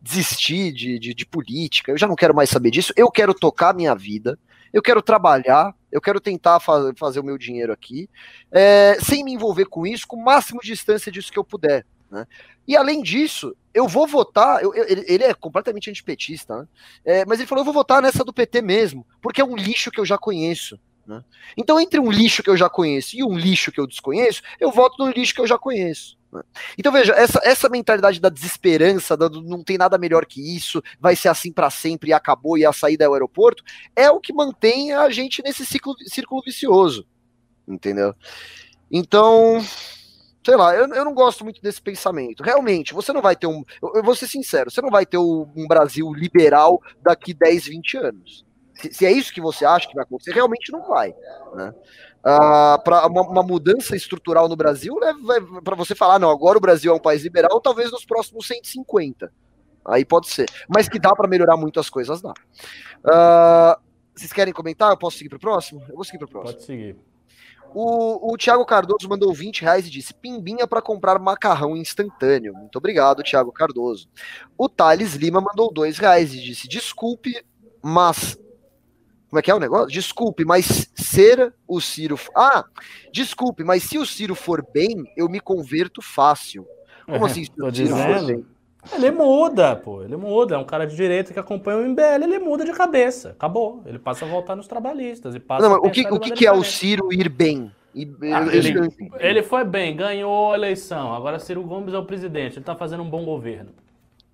desisti de, de, de, política, eu já não quero mais saber disso, eu quero tocar minha vida, eu quero trabalhar, eu quero tentar fa fazer o meu dinheiro aqui, é, sem me envolver com isso, com o máximo de distância disso que eu puder. Né? E além disso, eu vou votar. Eu, eu, ele é completamente antipetista, né? é, mas ele falou: eu vou votar nessa do PT mesmo, porque é um lixo que eu já conheço. Né? Então, entre um lixo que eu já conheço e um lixo que eu desconheço, eu voto no lixo que eu já conheço. Então, veja, essa, essa mentalidade da desesperança, da, do, não tem nada melhor que isso, vai ser assim para sempre e acabou e a saída é o aeroporto, é o que mantém a gente nesse ciclo, círculo vicioso. Entendeu? Então, sei lá, eu, eu não gosto muito desse pensamento. Realmente, você não vai ter um. Eu, eu vou ser sincero, você não vai ter um, um Brasil liberal daqui 10, 20 anos se, se, é isso que você acha que vai acontecer, realmente não vai. Né? Ah, para uma, uma, mudança estrutural no Brasil, né, para você falar, não, agora o Brasil é um país liberal, talvez nos próximos 150. Aí pode ser. Mas que dá para melhorar muito as coisas, dá. Ah, vocês querem comentar? Eu posso seguir para o próximo? Eu vou seguir para o próximo. Pode seguir. O, o Thiago Cardoso mandou 20 reais e disse: Pimbinha para comprar macarrão instantâneo. Muito obrigado, Thiago Cardoso. O Thales Lima mandou 2 reais e disse: Desculpe, mas como é que é o negócio? Desculpe, mas ser o Ciro. Ah, desculpe, mas se o Ciro for bem, eu me converto fácil. Como é, assim? Se o Ciro for bem? Ele muda, pô. Ele muda. É um cara de direita que acompanha o MBL, ele muda de cabeça. Acabou. Ele passa a voltar nos trabalhistas. E passa Não, o que, o que, que é o Ciro ir bem? Ah, ele, ele, foi bem, ganhou a eleição. Agora Ciro Gomes é o presidente. Ele tá fazendo um bom governo.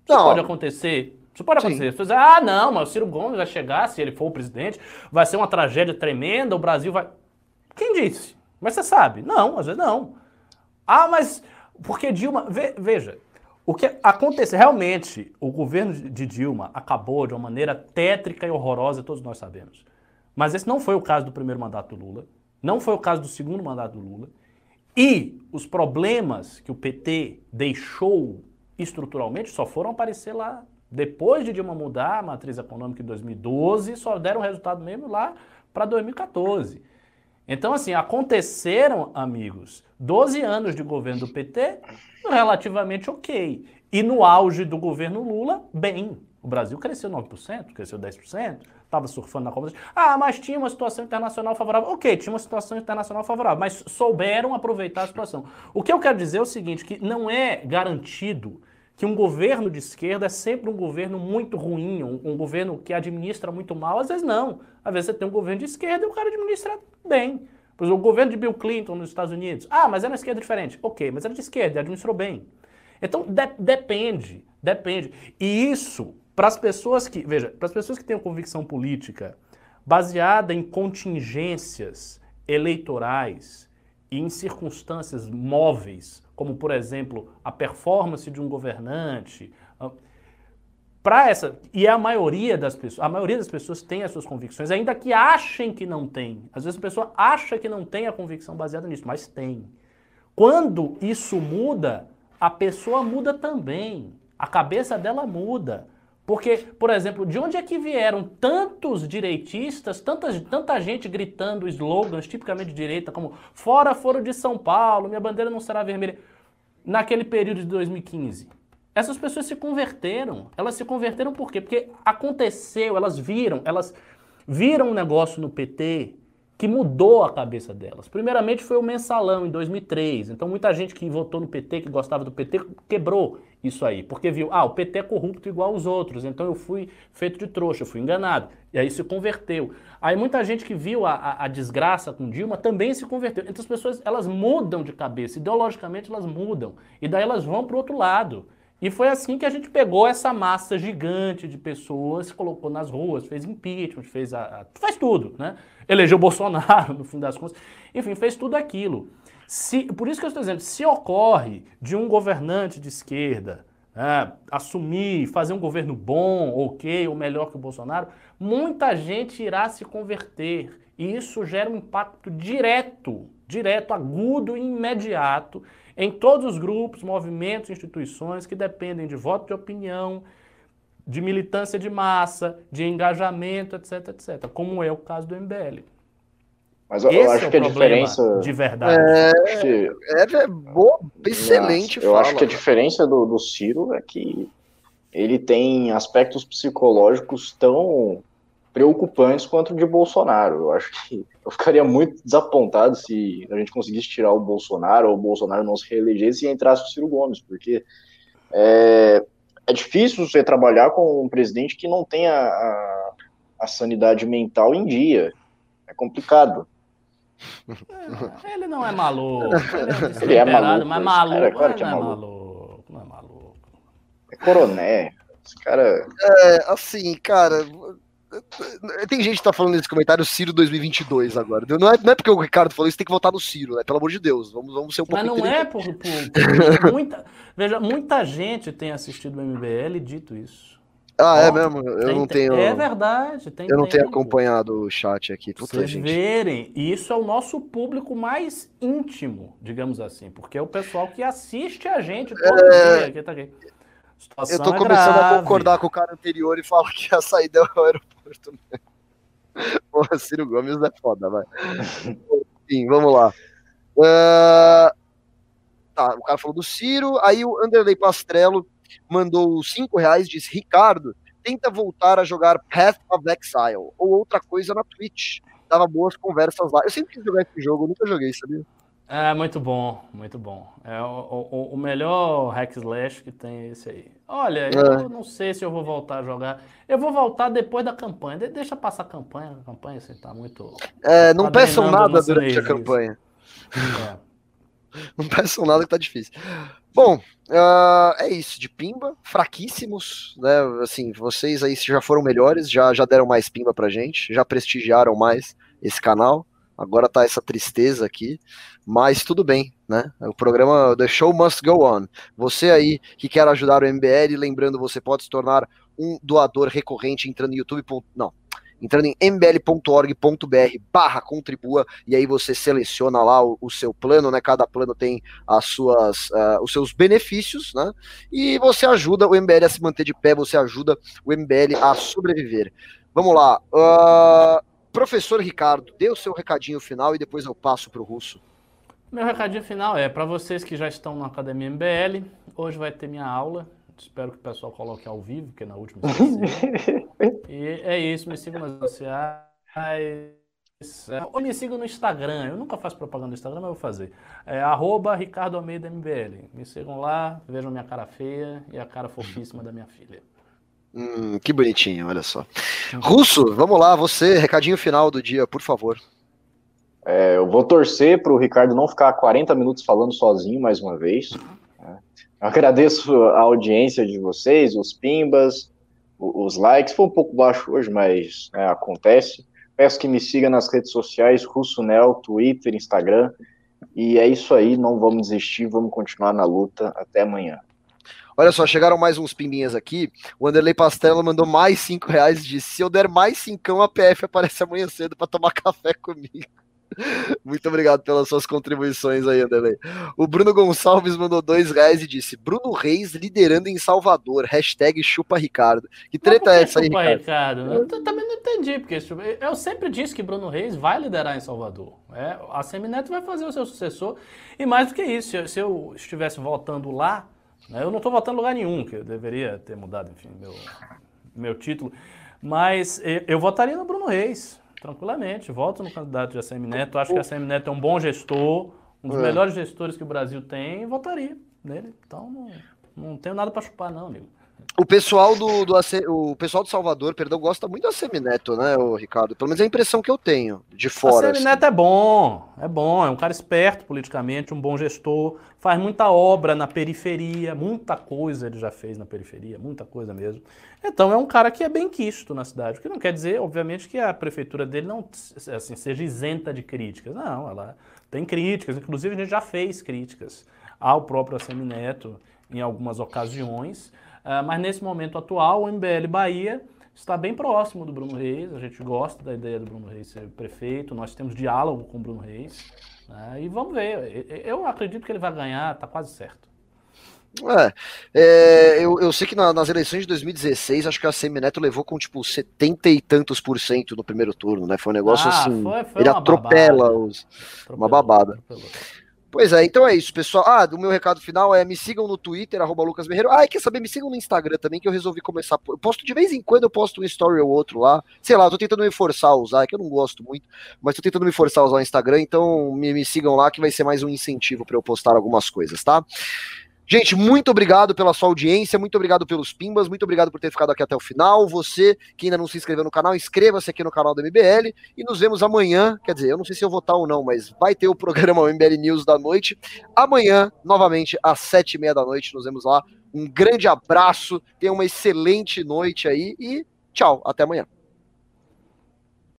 Isso Não. pode acontecer isso pode acontecer. Você dizer, ah, não, mas o Ciro Gomes vai chegar, se ele for o presidente, vai ser uma tragédia tremenda, o Brasil vai. Quem disse? Mas você sabe. Não, às vezes não. Ah, mas. Porque Dilma. Ve, veja, o que aconteceu. Realmente, o governo de Dilma acabou de uma maneira tétrica e horrorosa, todos nós sabemos. Mas esse não foi o caso do primeiro mandato do Lula, não foi o caso do segundo mandato do Lula. E os problemas que o PT deixou estruturalmente só foram aparecer lá depois de Dilma mudar a matriz econômica em 2012, só deram resultado mesmo lá para 2014. Então, assim, aconteceram, amigos, 12 anos de governo do PT relativamente ok. E no auge do governo Lula, bem. O Brasil cresceu 9%, cresceu 10%, estava surfando na Copa. Ah, mas tinha uma situação internacional favorável. Ok, tinha uma situação internacional favorável, mas souberam aproveitar a situação. O que eu quero dizer é o seguinte, que não é garantido que um governo de esquerda é sempre um governo muito ruim, um, um, governo que administra muito mal. Às vezes não. Às vezes você tem um governo de esquerda e o cara administra bem. Por exemplo, o governo de Bill Clinton nos Estados Unidos. Ah, mas era uma esquerda diferente. Ok, mas era de esquerda administrou bem. Então, de depende, depende. E isso, para as pessoas que, veja, para as pessoas que têm convicção política baseada em contingências eleitorais e em circunstâncias móveis, como por exemplo a performance de um governante, ah, para essa e a maioria das pessoas, a maioria das pessoas tem as suas convicções, ainda que achem que não tem. Às vezes a pessoa acha que não tem a convicção baseada nisso, mas tem. Quando isso muda, a pessoa muda também. A cabeça dela muda. Porque, por exemplo, de onde é que vieram tantos direitistas, tanta, tanta gente gritando slogans tipicamente de direita, como fora foro de São Paulo, minha bandeira não será vermelha, naquele período de 2015? Essas pessoas se converteram. Elas se converteram por quê? Porque aconteceu, elas viram, elas viram um negócio no PT que mudou a cabeça delas. Primeiramente foi o mensalão em 2003. Então muita gente que votou no PT, que gostava do PT, quebrou isso aí, porque viu, ah, o PT é corrupto igual os outros, então eu fui feito de trouxa, eu fui enganado. E aí se converteu. Aí muita gente que viu a, a, a desgraça com Dilma também se converteu. Então as pessoas, elas mudam de cabeça, ideologicamente elas mudam. E daí elas vão para o outro lado. E foi assim que a gente pegou essa massa gigante de pessoas, colocou nas ruas, fez impeachment, fez a, a faz tudo, né? Elegeu Bolsonaro, no fim das contas. Enfim, fez tudo aquilo. Se, por isso que eu estou dizendo, se ocorre de um governante de esquerda é, assumir, fazer um governo bom, ok, ou melhor que o Bolsonaro, muita gente irá se converter E isso gera um impacto direto, direto, agudo e imediato em todos os grupos, movimentos, instituições que dependem de voto de opinião, de militância de massa, de engajamento, etc, etc, como é o caso do MBL. Mas eu, eu acho é que a diferença. De verdade. É, é, é boa, excelente Eu fala, acho que a diferença do, do Ciro é que ele tem aspectos psicológicos tão preocupantes quanto o de Bolsonaro. Eu acho que eu ficaria muito desapontado se a gente conseguisse tirar o Bolsonaro ou o Bolsonaro não se reelegesse e entrasse o Ciro Gomes, porque é, é difícil você trabalhar com um presidente que não tem a, a, a sanidade mental em dia. É complicado. É, ele não é maluco. Ele é, ele é maluco. Mas maluco, cara, claro que é, é maluco. maluco. Não é maluco. É coroné. Esse cara. É, assim, cara. Tem gente que tá falando nesse comentário Ciro 2022 agora. Não é, não é porque o Ricardo falou isso, tem que votar no Ciro, né? Pelo amor de Deus. Vamos, vamos ser um pouco Mas não é por, por, por muita, Veja, muita gente tem assistido o MBL e dito isso. Ah, é mesmo? Eu tem, não tenho. É verdade. Tem, eu não tenho acompanhado o chat aqui. Puta, Vocês gente. verem, isso é o nosso público mais íntimo, digamos assim, porque é o pessoal que assiste a gente todo é... dia. Aqui, tá aqui. eu tô é começando grave. a concordar com o cara anterior e falo que a saída é o aeroporto. Porra, Ciro Gomes é foda, vai. Enfim, vamos lá. Uh... Tá, o cara falou do Ciro, aí o Anderley Pastrello mandou 5 reais, diz, Ricardo, tenta voltar a jogar Path of Exile, ou outra coisa na Twitch. Dava boas conversas lá. Eu sempre quis jogar esse jogo, eu nunca joguei, sabia? É, muito bom, muito bom. É o, o, o melhor hack slash que tem esse aí. Olha, é. eu não sei se eu vou voltar a jogar. Eu vou voltar depois da campanha. De, deixa passar a campanha, a campanha assim, tá muito. É, não tá peçam nada durante a campanha. É. Não peçam nada que tá difícil. Bom, uh, é isso, de pimba, fraquíssimos, né? Assim, vocês aí já foram melhores, já, já deram mais pimba pra gente, já prestigiaram mais esse canal. Agora tá essa tristeza aqui, mas tudo bem, né? O programa The Show Must Go On. Você aí que quer ajudar o MBL, lembrando, você pode se tornar um doador recorrente entrando no YouTube. Não, entrando em mbl.org.br barra contribua, e aí você seleciona lá o, o, seu plano, né? Cada plano tem as suas, uh, os seus benefícios, né? E você ajuda o MBL a se manter de pé, você ajuda o MBL a sobreviver. Vamos lá. Uh, professor Ricardo, dê o seu recadinho final e depois eu passo para o Russo. Meu recadinho final é para vocês que já estão na Academia MBL, hoje vai ter minha aula Espero que o pessoal coloque ao vivo, porque na última E é isso, me sigam nas redes sociais. Ou me sigam no Instagram. Eu nunca faço propaganda no Instagram, mas vou fazer. É arroba Ricardo Almeida MBL. Me sigam lá, vejam minha cara feia e a cara fofíssima da minha filha. Hum, que bonitinho, olha só. Russo, vamos lá, você, recadinho final do dia, por favor. É, eu vou torcer para o Ricardo não ficar 40 minutos falando sozinho mais uma vez. Agradeço a audiência de vocês, os pimbas, os likes. Foi um pouco baixo hoje, mas né, acontece. Peço que me siga nas redes sociais, Russonel, Twitter, Instagram. E é isso aí, não vamos desistir, vamos continuar na luta. Até amanhã. Olha só, chegaram mais uns pimbinhas aqui. O Anderley Pastela mandou mais cinco reais e disse: se eu der mais cincão, a PF aparece amanhã cedo para tomar café comigo. Muito obrigado pelas suas contribuições aí, Anderley. O Bruno Gonçalves mandou dois reais e disse: Bruno Reis liderando em Salvador. Hashtag chupa Ricardo. Que treta é essa aí? Chupa Ricardo? Ricardo? Eu também não entendi, porque eu sempre disse que Bruno Reis vai liderar em Salvador. É, a Semineto vai fazer o seu sucessor. E mais do que isso, se eu estivesse votando lá, né, eu não estou votando em lugar nenhum, que eu deveria ter mudado, enfim, meu, meu título. Mas eu, eu votaria no Bruno Reis. Tranquilamente, voto no candidato de ACM Neto. Acho que a ACM Neto é um bom gestor, um dos é. melhores gestores que o Brasil tem, e votaria nele. Então, não, não tenho nada para chupar, não, amigo. O pessoal do, do o pessoal de Salvador, perdão, gosta muito da Semineto, né, o Ricardo? Pelo menos é a impressão que eu tenho de fora. A Semineto assim. é bom, é bom, é um cara esperto politicamente, um bom gestor, faz muita obra na periferia, muita coisa ele já fez na periferia, muita coisa mesmo. Então é um cara que é bem quisto na cidade, o que não quer dizer, obviamente, que a prefeitura dele não assim, seja isenta de críticas. Não, ela tem críticas, inclusive a gente já fez críticas ao próprio Semineto em algumas ocasiões. Uh, mas nesse momento atual, o MBL Bahia está bem próximo do Bruno Reis. A gente gosta da ideia do Bruno Reis ser prefeito. Nós temos diálogo com o Bruno Reis. Né? E vamos ver. Eu acredito que ele vai ganhar, está quase certo. É, é eu, eu, sei que na, nas eleições de 2016, acho que a Semineto levou com tipo 70 e tantos por cento no primeiro turno, né? Foi um negócio ah, assim. Foi, foi ele atropela babada. os. Atropelou, uma babada. Atropelou. Pois é, então é isso, pessoal. Ah, o meu recado final é me sigam no Twitter, arroba Lucas. Ah, e quer saber? Me sigam no Instagram também, que eu resolvi começar. Eu posto de vez em quando, eu posto um story ou outro lá. Sei lá, eu tô tentando me forçar a usar, é que eu não gosto muito, mas tô tentando me forçar a usar o Instagram, então me, me sigam lá, que vai ser mais um incentivo para eu postar algumas coisas, tá? Gente, muito obrigado pela sua audiência, muito obrigado pelos pimbas, muito obrigado por ter ficado aqui até o final. Você que ainda não se inscreveu no canal, inscreva-se aqui no canal do MBL e nos vemos amanhã. Quer dizer, eu não sei se eu vou estar ou não, mas vai ter o programa MBL News da noite. Amanhã, novamente, às sete e meia da noite, nos vemos lá. Um grande abraço, tenha uma excelente noite aí e tchau, até amanhã.